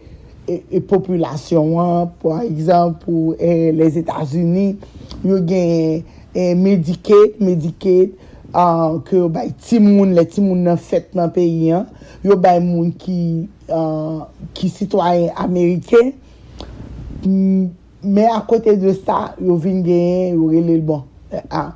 e, e populasyon an, pou an pou e, les Etats-Unis, yo gen e, Medicaid, Medicaid, an, ke yo bay timoun, le timoun nan fèt nan peyi an, yo bay moun ki, an, ki sitwayen Ameriken, Men akote de sa, yo vin genyen, yo rele l bon. A,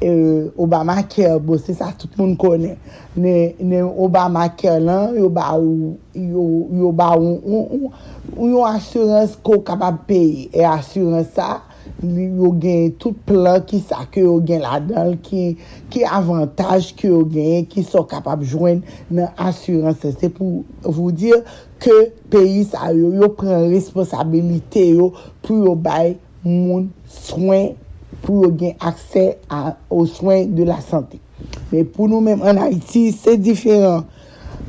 e, Obama Care, bo se sa tout moun kone. Ne, ne Obama Care lan, yo ba ou, yo, yo ba ou, ou, ou, ou yon asurans ko kapab peyi. E asurans sa, yo gen tout plan ki sa ke yo gen la dal, ki, ki avantaj ki yo gen, ki so kapab jwen nan assurance. Se pou vou dir ke peyi sa yo, yo pren responsabilite yo pou yo bay moun swen, pou yo gen akse o swen de la sante. Men pou nou men an Haiti, se diferan.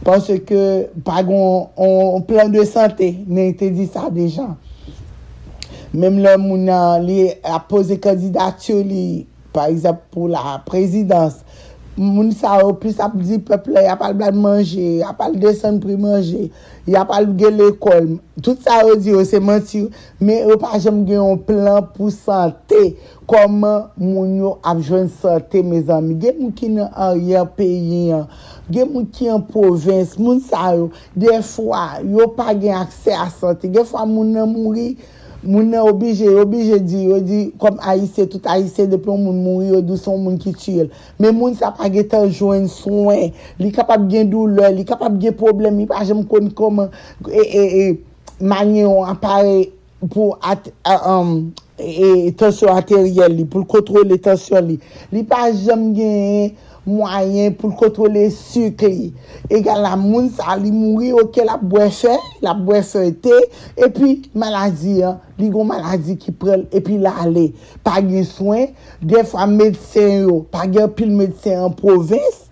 Pansè ke bagon, on plan de sante, men te di sa de. Mem lè moun nan li apose kandidatyo li, par exemple pou la prezidans, moun sa ou plus ap di peple, apal blad manje, apal desen pri manje, apal gen l'ekol. Tout sa ou di ou se menti ou, men ou pa jem gen yon plan pou sante, koman moun yo ap jwen sante, me zami. Gen moun ki nan anryen peyi gen moun ki an provins, moun sa ou, defwa yo pa gen akse a sante, defwa moun nan mouri, Moun nan obije, obije di, yo di, kom aise, tout aise depi yon moun mouri, yo di son moun ki tue. Men moun sa pa ge tan jwen souen, li kapab gen doule, li kapab gen problem, li pa jem kon koman, e, e, e, manye yon apare pou at, a, um, e, e tensyon ateryel li, pou kontrol le tensyon li. Li pa jem gen... mwayen pou kontrole sukli. Egal la moun sa li mouri, ok la bweche, la bweche te, epi maladi, hein? li gon maladi ki prel, epi la ale. Pa gen soen, gen fwa medsen yo, pa gen pil medsen an provins,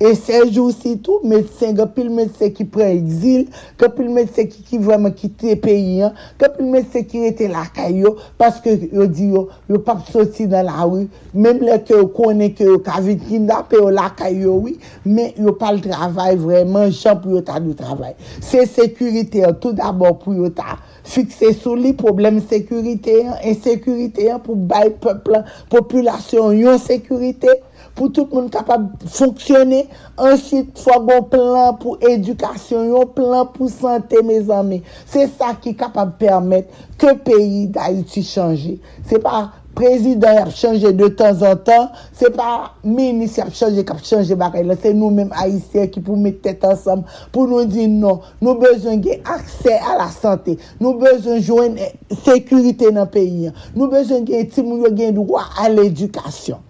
E sejou si tou, medsen, gapil medsen ki pre exil, gapil medsen ki, ki vreman kite peyi an, gapil medsen ki rete lakay yo, paske yo di yo, yo pap soti nan la wou, mem le ke yo konen ke yo kavit kindap, yo lakay yo wou, men yo pal travay vreman, jan pou yo ta nou travay. Se sekurite an, tout d'abord pou yo ta fikse sou li problem sekurite an, en sekurite an pou bay pepl, populasyon yon sekurite an, pou tout moun kapab fonksyonne. ansit fwa bon plan pou edukasyon, yon plan pou sante, me zanme. Se sa ki kapab permette ke peyi da iti chanje. Se pa prezident ap chanje de tan zan tan, se pa menis ap chanje kap chanje bakay la. Se nou menm Haitien ki pou mette tete ansam pou nou di non. Nou bezon gen akse a la sante. Nou bezon jwen sekurite nan peyi. Nou bezon gen ti moun yo gen dwa al edukasyon.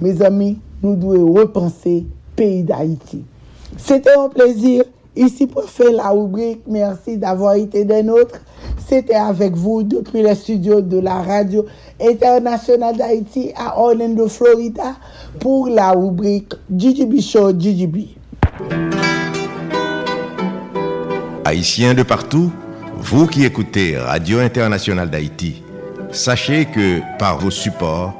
Me zanme, nous devons repenser pays d'Haïti. C'était un plaisir ici pour faire la rubrique. Merci d'avoir été des nôtres. C'était avec vous depuis les studios de la radio internationale d'Haïti à Orlando, Florida pour la rubrique GGB Show GGB. Haïtiens de partout, vous qui écoutez Radio Internationale d'Haïti, sachez que par vos supports,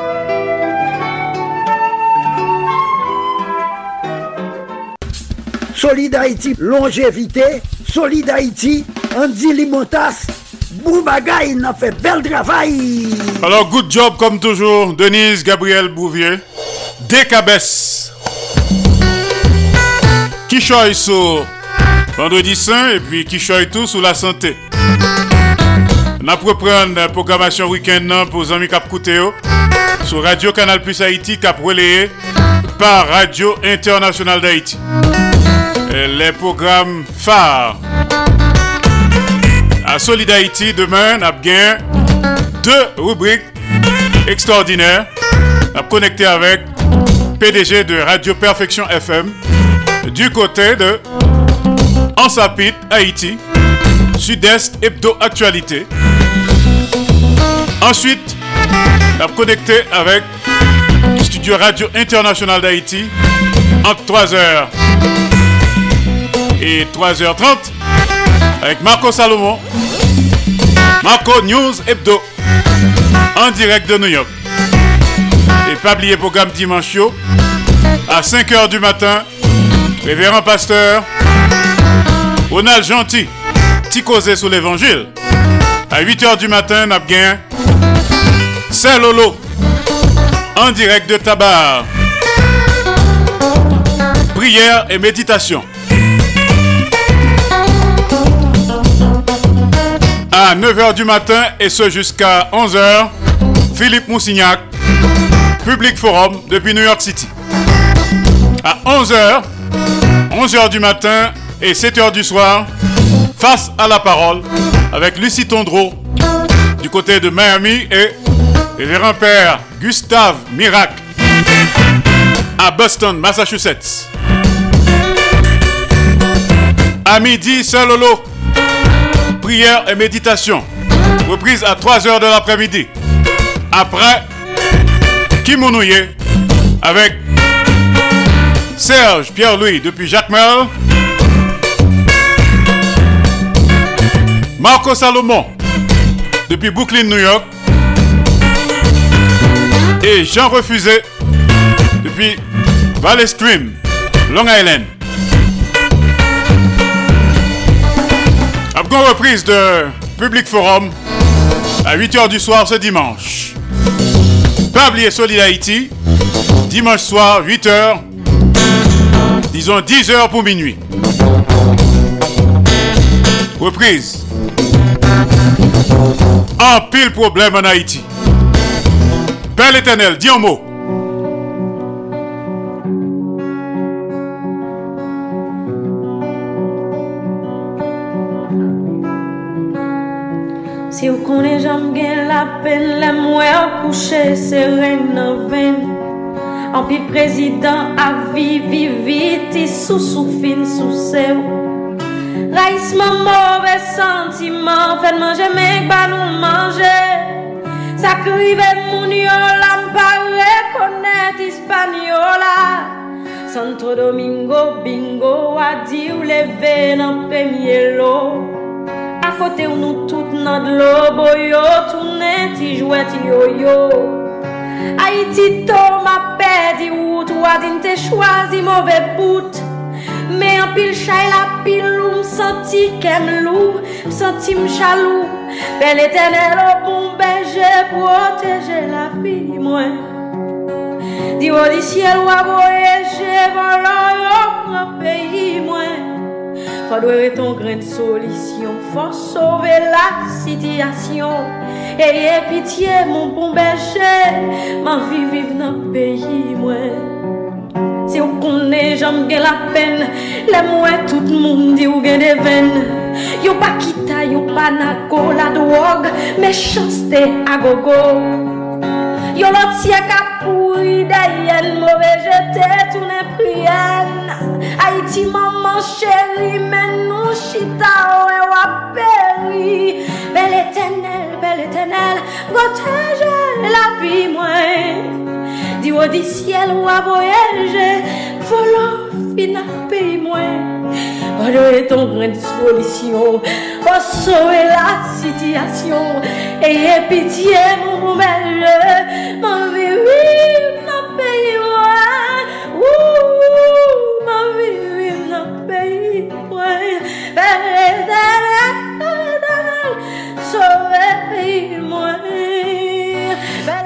Solid Haïti, longévité. Solid Haïti, Andy Limotas. Boubagaï, il a fait bel travail. Alors, good job comme toujours, Denise Gabriel Bouvier. Décabès. Choisit sur Vendredi Saint et puis choisit tout sur la santé. On a la programmation week-end pour les amis Cap sur Radio Canal Plus Haïti cap relayé par Radio Internationale d'Haïti les programmes phares. À Solid Haïti, demain, on a bien deux rubriques extraordinaires. On a connecté avec PDG de Radio Perfection FM du côté de Ansapit, Haïti, Sud-Est Hebdo Actualité. Ensuite, on a connecté avec Studio Radio International d'Haïti entre 3h et 3h30 avec Marco Salomon. Marco News Hebdo en direct de New York. Et pas oublier programme dimanche à 5h du matin. Révérend pasteur Ronald Gentil, petit causé sur l'évangile. À 8h du matin, n'a bien Saint Lolo en direct de Tabar. Prière et méditation. À 9h du matin et ce jusqu'à 11h, Philippe Moussignac, Public Forum depuis New York City. À 11h, 11h du matin et 7h du soir, face à la parole avec Lucie Tondreau du côté de Miami et révérend père Gustave Mirac à Boston, Massachusetts. À midi, Saint Lolo prière et méditation. Reprise à 3h de l'après-midi. Après, Kimonouye avec Serge Pierre-Louis depuis Jacques Merle. Marco Salomon depuis Brooklyn, New York. Et Jean Refusé Depuis Valley Stream, Long Island. Reprise de Public Forum à 8h du soir ce dimanche. Pas oublier Solid Haïti, dimanche soir 8h, disons 10h pour minuit. Reprise. Un pile problème en Haïti. Père l'éternel, dis un mot. Jam gen la pen, la mwe ou kouche seren nan ven An pi prezident avi, viviti sou sou fin sou sew Raïsman mouve sentiman, fèd manje menk ba nou manje Sakrive moun yo la mpa rekonet ispanyola Santo Domingo bingo wadi ou leve nan premye lo kote ou nou tout nan dlo boyo Toune ti jwet yo-yo Haïti to ma pedi wout Wadin te bout. Me an pil chay la pil ou Msanti kem lou Msanti m chalou Bel etenel o bon beje Proteje la pi mwen Di di siel waboyeje Volan yo pran peyi mwen Fadwe reton gren solisyon Fos sove la sityasyon. Eye pitiye moun bon belche Man viviv nan peyi mwen. Se ou konen jam gen la pen Le mwen tout moun di ou gen de ven Yo pa kita, yo pa nago La drog, me chans te agogo Yo lot siye ka pouri dayen Mouve jete, tounen priye. Haïti, maman chérie, mais nous chita, ouais, waperi. Belle éternelle, belle éternelle, protège la vie, moi. Dis au du ciel ou à voyager, volant, fina, pays, moi. Voilà ton grain de solution, pour sauver la situation. Ayez pitié, mon belle, ma vie, oui, ma pays, moi.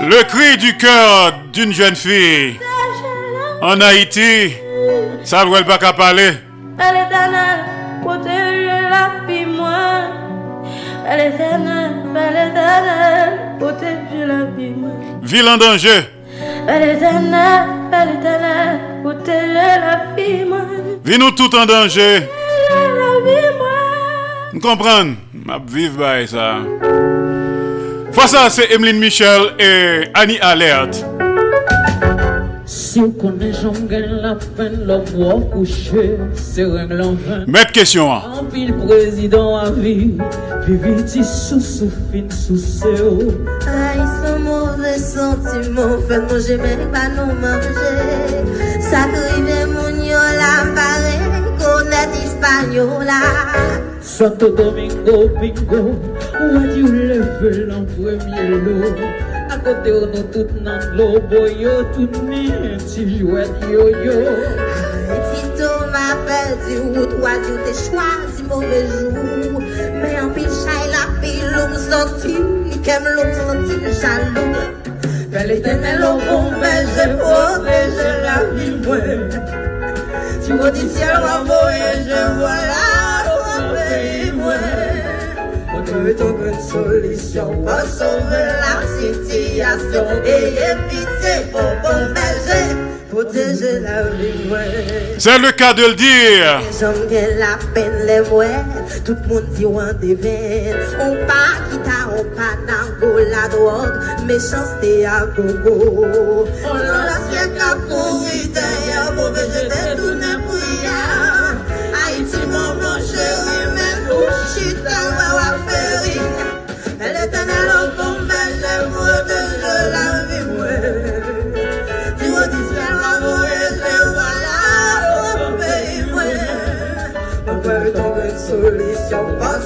Le cri du cœur d'une jeune fille en Haïti, ça ne pas qu'à parler. Ville en danger, vie nous tout en danger. La vie, moi. Vous comprenez? Ma vive by ça. Fois ça, c'est Emeline Michel et Annie Alert. Si on connaît j'en la peine, l'homme voit coucher, c'est règle en vain. Mettre question. hein. En pile président à vie, viviti sous sous fin sous séo. Aïe, son mauvais sentiment, fait manger, mais pas nous manger. Ça crive mon yo la pareil, Santo Domingo bingo, ou a dit ou leve l'en premier lot. À côté on nous tout nan l'eau, boyo, tout ni, ti jouet yo-yo. Tito m'a perdu, ou toi tu t'es choisi mauvais jour. Mais en pile chay la pile, l'homme senti, qu'aime l'homme senti jaloux. Belle éternelle au bon berger, protège la vie. Dis ciel, envoyé, je vois là, au pays, moi. Trouver ton bonne solution Pour sauver la situation, ayez pitié, pour bon berger, C'est le cas de le dire. J'aime bien la peine les voir, tout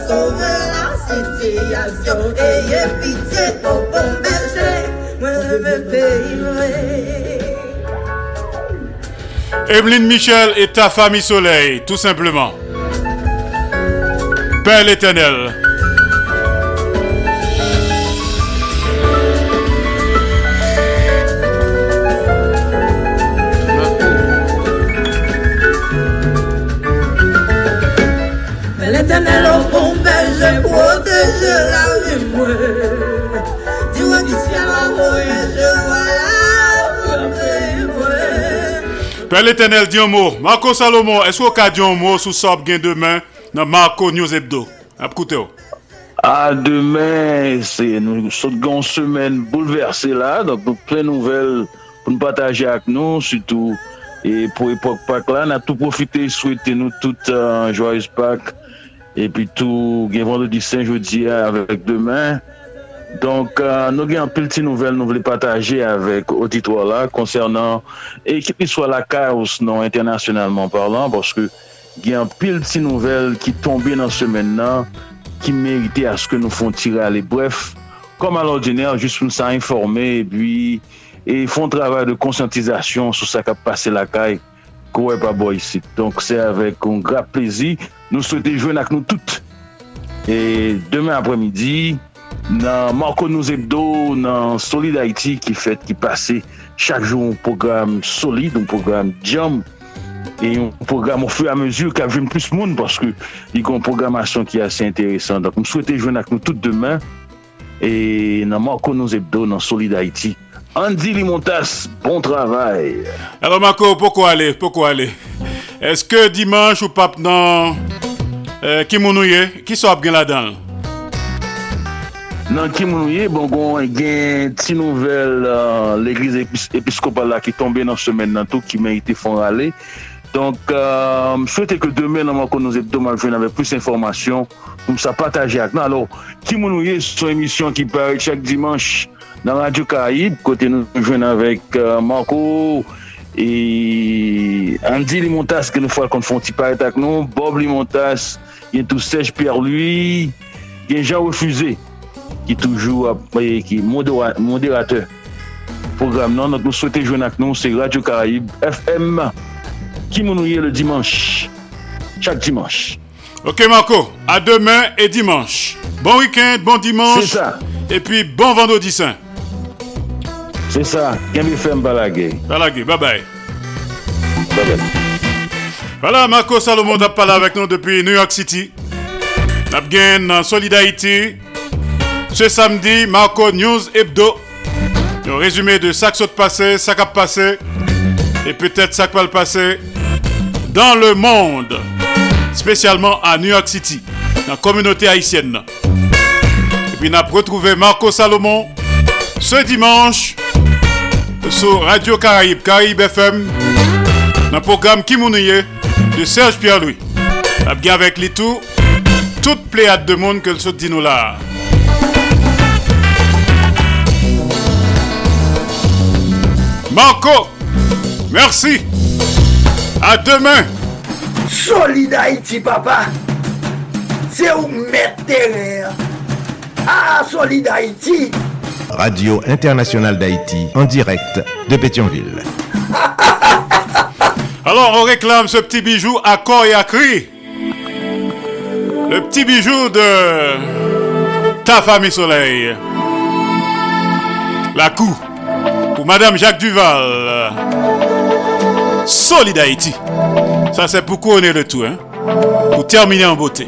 sauver la situation Ayez pitié pour bon berger Moi je me paye Evelyne Michel et ta famille Soleil, tout simplement. Père l'éternel. Père l'éternel, je la mwen Diwa ki si ala mwen Je wala mwen Pè l'Eternel diyon mò Marco Salomon, esko ka diyon mò Sou sop gen demen nan Marco News Hebdo? Ap koute ou A demen, nou sot gan semen bouleverse la, donk nou ple nouvel pou nou pataje ak nou, sütou, e pou epok pak la, nan tou profite, souwete nou tout an, joyeuse pak, epi tou gen vendredi sen jodi avèk deman. Donk euh, nou gen anpil ti nouvel nou vle pataje avèk otitwa la konsernan ekip iswa la kaos non internasyonalman parlan porske gen anpil ti nouvel ki tombe nan semen nan ki merite aske nou fon tire ale. Bref, kom al ordiner, jist pou sa informe e fon travay de konsantizasyon sou sa kap pase la kaos Kouè pa bo yisi. Donk se avèk kon gra plezi, nou souwete jwen ak nou tout. E demè apremidi, nan Marco Nouzebdo, nan Solid Haiti ki fèt ki pase chak joun program solide, un program jam, e yon program ou fè a mezur ka jwen plus moun paske yon kon programasyon ki asè interesant. Donk m souwete jwen ak nou tout demè e nan Marco Nouzebdo, nan Solid Haiti Andy Limontas, bon travay. Alors Marco, poko ale, poko ale. Eske dimanche ou pap nan euh, Kimonouye, ki so ap gen la dan? Nan ki mounouye, bon gon gen ti nouvel euh, l'Eglise Episkopal la ki tombe nan semen nan tou ki merite fon rale. Donk, euh, m souwete ke demen nan man kon nou zep doman jwen avè plus informasyon pou m sa pataje ak. Nan Alors, ki mounouye, son emisyon ki pare chak dimanche nan Radio Karib, kote nou jwen avek uh, Marco e Andy Limontas ke nou fwa kon fon ti pare tak nou, Bob Limontas, gen tou Serge Pierre-Louis, gen Jean Refusé. qui toujours qui modérateur. Programme non donc nous souhaitons jouer avec nous c'est Radio Caraïbe FM qui nous le dimanche. Chaque dimanche. Ok Marco à demain et dimanche. Bon week-end bon dimanche. c'est ça. Et puis bon vendredi saint c'est ça. Game FM Balagé Balagé bye bye. Bye bye. Voilà Marco Salomon a parlé avec nous depuis New York City. N'a bien Solidarité. Ce samedi, Marco News Hebdo. Le résumé de ça qui passé, ça qui a passé, et peut-être ça qui va le passer dans le monde, spécialement à New York City, dans la communauté haïtienne. Et puis, on a retrouvé Marco Salomon ce dimanche sur Radio Caraïbe, Caraïbe FM, dans le programme Kimounouye de Serge Pierre-Louis. Bien avec les tout, toute pléiade de monde que le saut dit nous là. Marco, merci. À demain. Solid Haïti, papa. C'est où mettre Ah, Solid Haïti. Radio Internationale d'Haïti, en direct de Pétionville. Alors, on réclame ce petit bijou à corps et à cri. Le petit bijou de ta famille Soleil. La coup pour Madame Jacques Duval. Solid Haïti. Ça, c'est pour couronner le tout, hein? Pour terminer en beauté.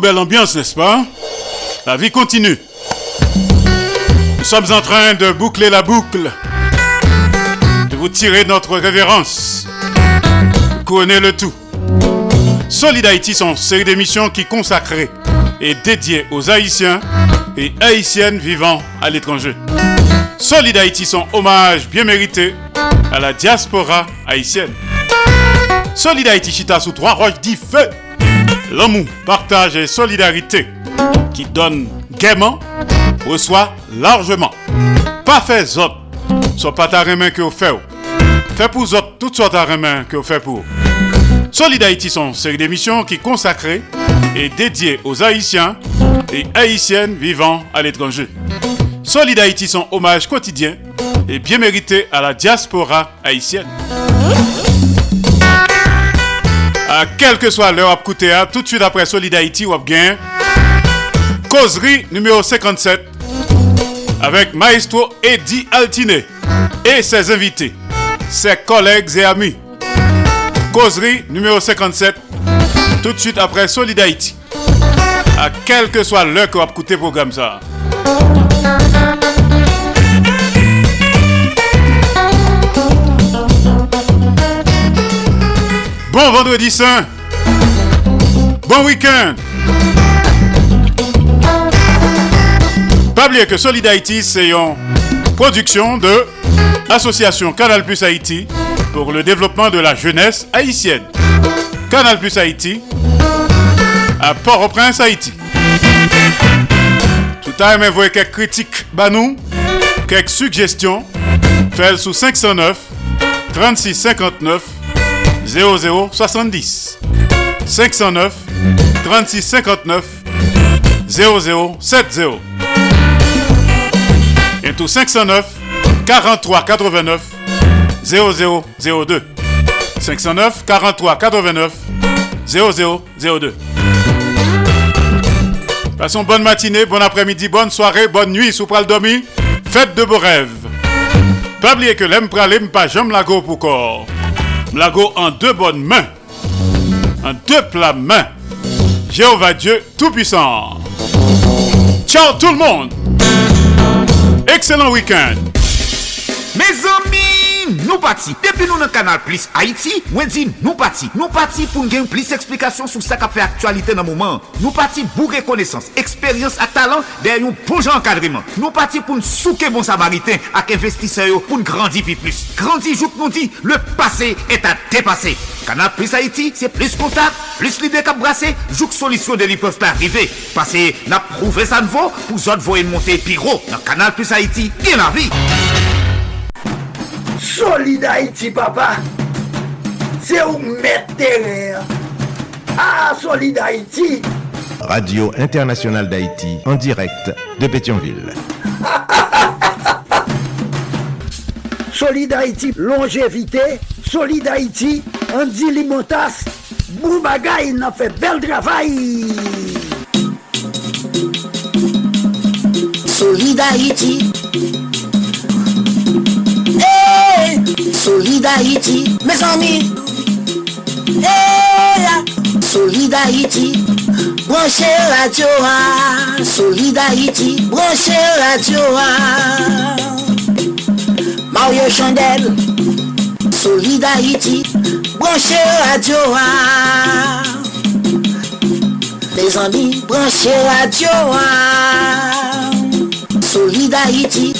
belle ambiance, n'est-ce pas? La vie continue. Nous sommes en train de boucler la boucle, de vous tirer notre révérence, couronner le tout. Solid Haïti sont série d'émissions qui consacrées et dédiées aux Haïtiens et Haïtiennes vivant à l'étranger. Solid Haïti sont hommage bien mérité à la diaspora haïtienne. Solid Haïti chita sous trois roches dit feu l'amour, partage et solidarité qui donne gaiement reçoit largement. Pas fait autres, soit pas ta main que vous faites. Fait pour autres, toutes sortes de main que vous faites pour. Solid Haïti sont série d'émissions qui consacrées et dédiées aux Haïtiens et Haïtiennes vivant à l'étranger. Solid Haïti sont hommage quotidien et bien mérité à la diaspora haïtienne quelle que soit l'heure à coûter, tout de suite après Solid Haïti, ou bien causerie numéro 57 avec Maestro Eddie Altiné et ses invités, ses collègues et amis. Causerie numéro 57 tout de suite après Solid Haïti. À quelle que soit l'heure que vous écouter programme ça. Bon vendredi saint. Bon week-end. Pas oublier que Solid Haïti, c'est une production de l'association Canal Plus Haïti pour le développement de la jeunesse haïtienne. Canal Plus Haïti à Port-au-Prince, Haïti. Tout à l'heure, vous quelques critiques, bah quelques suggestions, faites sous 509 36 59 0070 509 36 59 0070 et tout 509 43 89 0002 509 43 89 0002 Passons bonne matinée, bon après-midi, bonne soirée, bonne nuit, sous pral dormi, faites de beaux rêves. Pas oublier que l'aime pas jamais la go pour corps. Mlago en deux bonnes mains, en deux plats mains. Jéhovah Dieu Tout-Puissant. Ciao tout le monde. Excellent week-end. Mes nou pati. Depi nou nan kanal Plus Haiti, mwen di nou pati. Nou pati pou gen plis eksplikasyon sou sa ka fe aktualite nan mouman. Nou pati bou rekonesans, eksperyans a talant der yon bon jan kadriman. Nou pati pou nou souke bon samariten ak investiseyo pou nou grandi pi plus. Grandi jout nou di, le pase et a depase. Kanal Plus Haiti, se plis kontak, plis lide kap brase, jout solisyon de li pos pa arrive. Pase na prouve san vo, pou zot vo en monte pi ro. Nan Kanal Plus Haiti, gen la vi. Solid Haïti, papa. Se ou met teren A Solid Haïti. Radio Internationale d'Haïti, en direct de Pétionville. Solid Haïti, longévité. Solid Haïti, Andy Limotas. Boubagaï, n'a fait bel travail. Solid Haïti Solid Mes amis. Hey Solid Haïti Branchez radio Solid Haïti Branchez radio Mario Chandel. Solid Haïti Branchez radio Mes amis Branchez radio Solid Haïti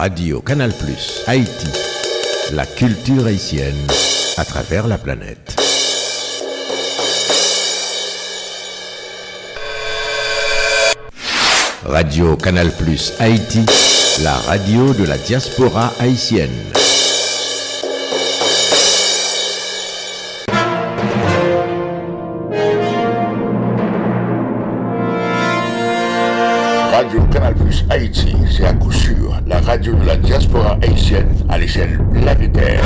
Radio Canal Plus Haïti, la culture haïtienne à travers la planète. Radio Canal Plus Haïti, la radio de la diaspora haïtienne. Radio Canal Plus Haïti, c'est à coup radio de la diaspora haïtienne à l'échelle planétaire.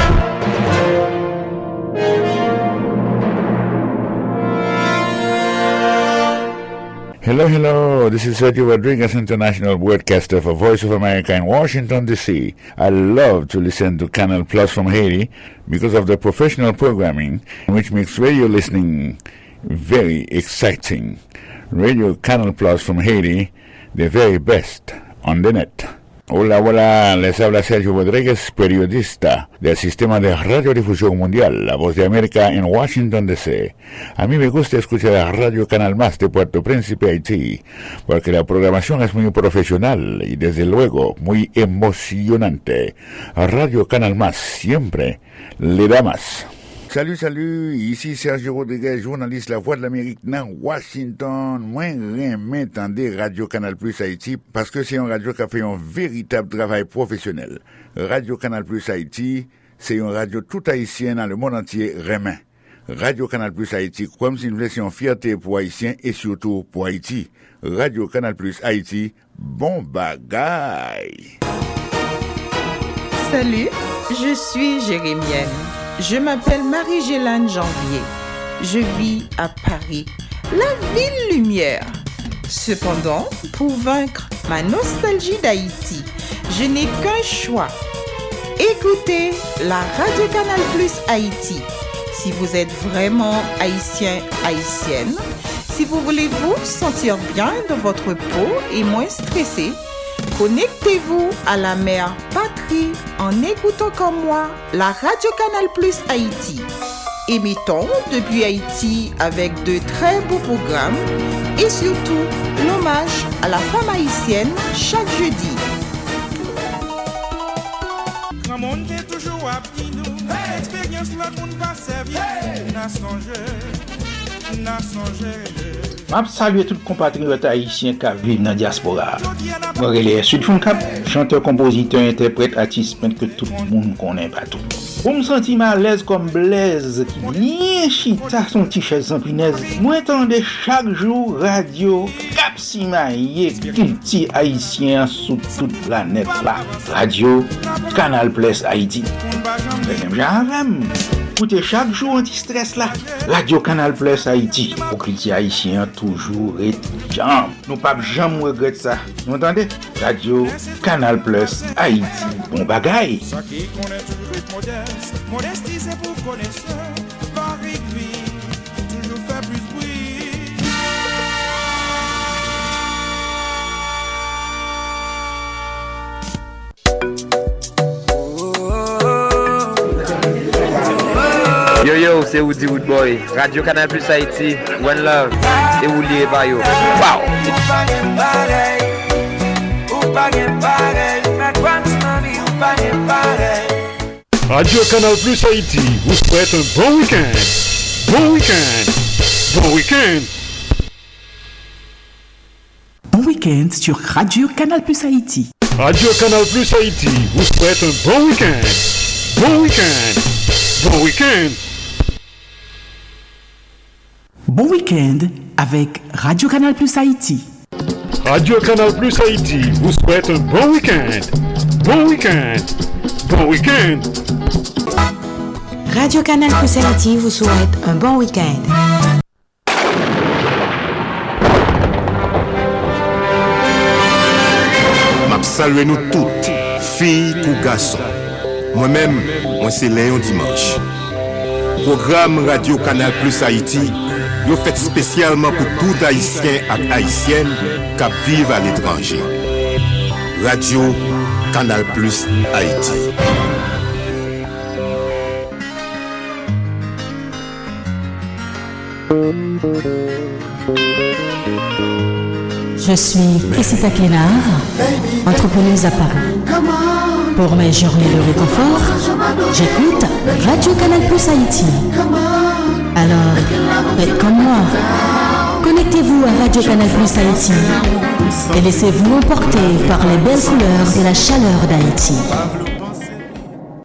Hello, hello. This is Sergio Rodriguez, international broadcaster for Voice of America in Washington, D.C. I love to listen to Canal Plus from Haiti because of the professional programming, which makes radio listening very exciting. Radio Canal Plus from Haiti, the very best on the net. Hola, hola, les habla Sergio Rodríguez, periodista del sistema de radiodifusión mundial, La Voz de América en Washington, D.C. A mí me gusta escuchar a Radio Canal Más de Puerto Príncipe, Haití, porque la programación es muy profesional y desde luego muy emocionante. Radio Canal Más siempre le da más. Salut, salut, ici Sergio Rodriguez, journaliste La Voix de l'Amérique dans Washington. Moi, remets tendez Radio Canal Plus Haïti parce que c'est une radio qui a fait un véritable travail professionnel. Radio Canal Plus Haïti, c'est une radio tout haïtienne dans le monde entier remet. Radio Canal Plus Haïti, comme si nous laissions fierté pour Haïtiens et surtout pour Haïti. Radio Canal Plus Haïti, bon bagaille. Salut, je suis Jérémienne. Je m'appelle Marie-Gélane Janvier. Je vis à Paris, la ville lumière. Cependant, pour vaincre ma nostalgie d'Haïti, je n'ai qu'un choix. Écoutez la Radio Canal Plus Haïti. Si vous êtes vraiment haïtien, haïtienne, si vous voulez vous sentir bien dans votre peau et moins stressé, Connectez-vous à la mère patrie en écoutant comme moi la Radio Canal Plus Haïti. Émettons depuis Haïti avec de très beaux programmes et surtout l'hommage à la femme haïtienne chaque jeudi. Mab salye tout kompatriote Haitien ka vive nan diaspora. Morele Sudfon Kap, chanteur, kompoziteur, interprete, artiste, pen ke tout moun konen patou. Ou m senti ma lez kom blez, ki liye chita son ti chèz sanplinez. Mwen tende chak jou radio kap si ma ye kilti Haitien sou tout la net la. Radio, Kanal Ples Haiti. Benem jan rem. Écoutez chaque jour anti-stress là. Radio Canal Plus Haïti. Pour critiquer haïtien toujours et jam. Nous pas jamais regretter ça. Vous entendez? Radio Canal Plus Haïti. Bon bagaille. Modestie c'est pour connaisseur. Yo yo, c'est Woody Woodboy, Radio Canal Plus Haïti, One Love, et Wouli Bayo. Wow! Radio Canal Plus Haïti vous souhaite un bon week-end. Bon week-end. Bon week-end. Bon week-end sur Radio Canal Plus Haïti. Radio Canal Plus Haïti vous souhaite un bon week-end. Bon week-end. Bon week-end. Bon week-end avec Radio Canal Plus Haïti. Radio Canal Plus Haïti vous souhaite un bon week-end. Bon week-end. Bon week-end. Radio Canal Plus Haïti vous souhaite un bon week-end. Salué nous toutes, filles ou garçons. Moi-même, moi c'est Léon Dimanche. Programme Radio Canal Plus Haïti, yo fait spécialement pour tout haïtien et haïtienne qui vivent à l'étranger. Radio Canal Plus Haïti. Je suis Cressita Clénard, entrepreneuse à Paris. Pour mes journées de réconfort, j'écoute Radio Canal Plus Haïti. Alors, faites comme moi. Connectez-vous à Radio Canal Plus Haïti et laissez-vous emporter par les belles couleurs de la chaleur d'Haïti.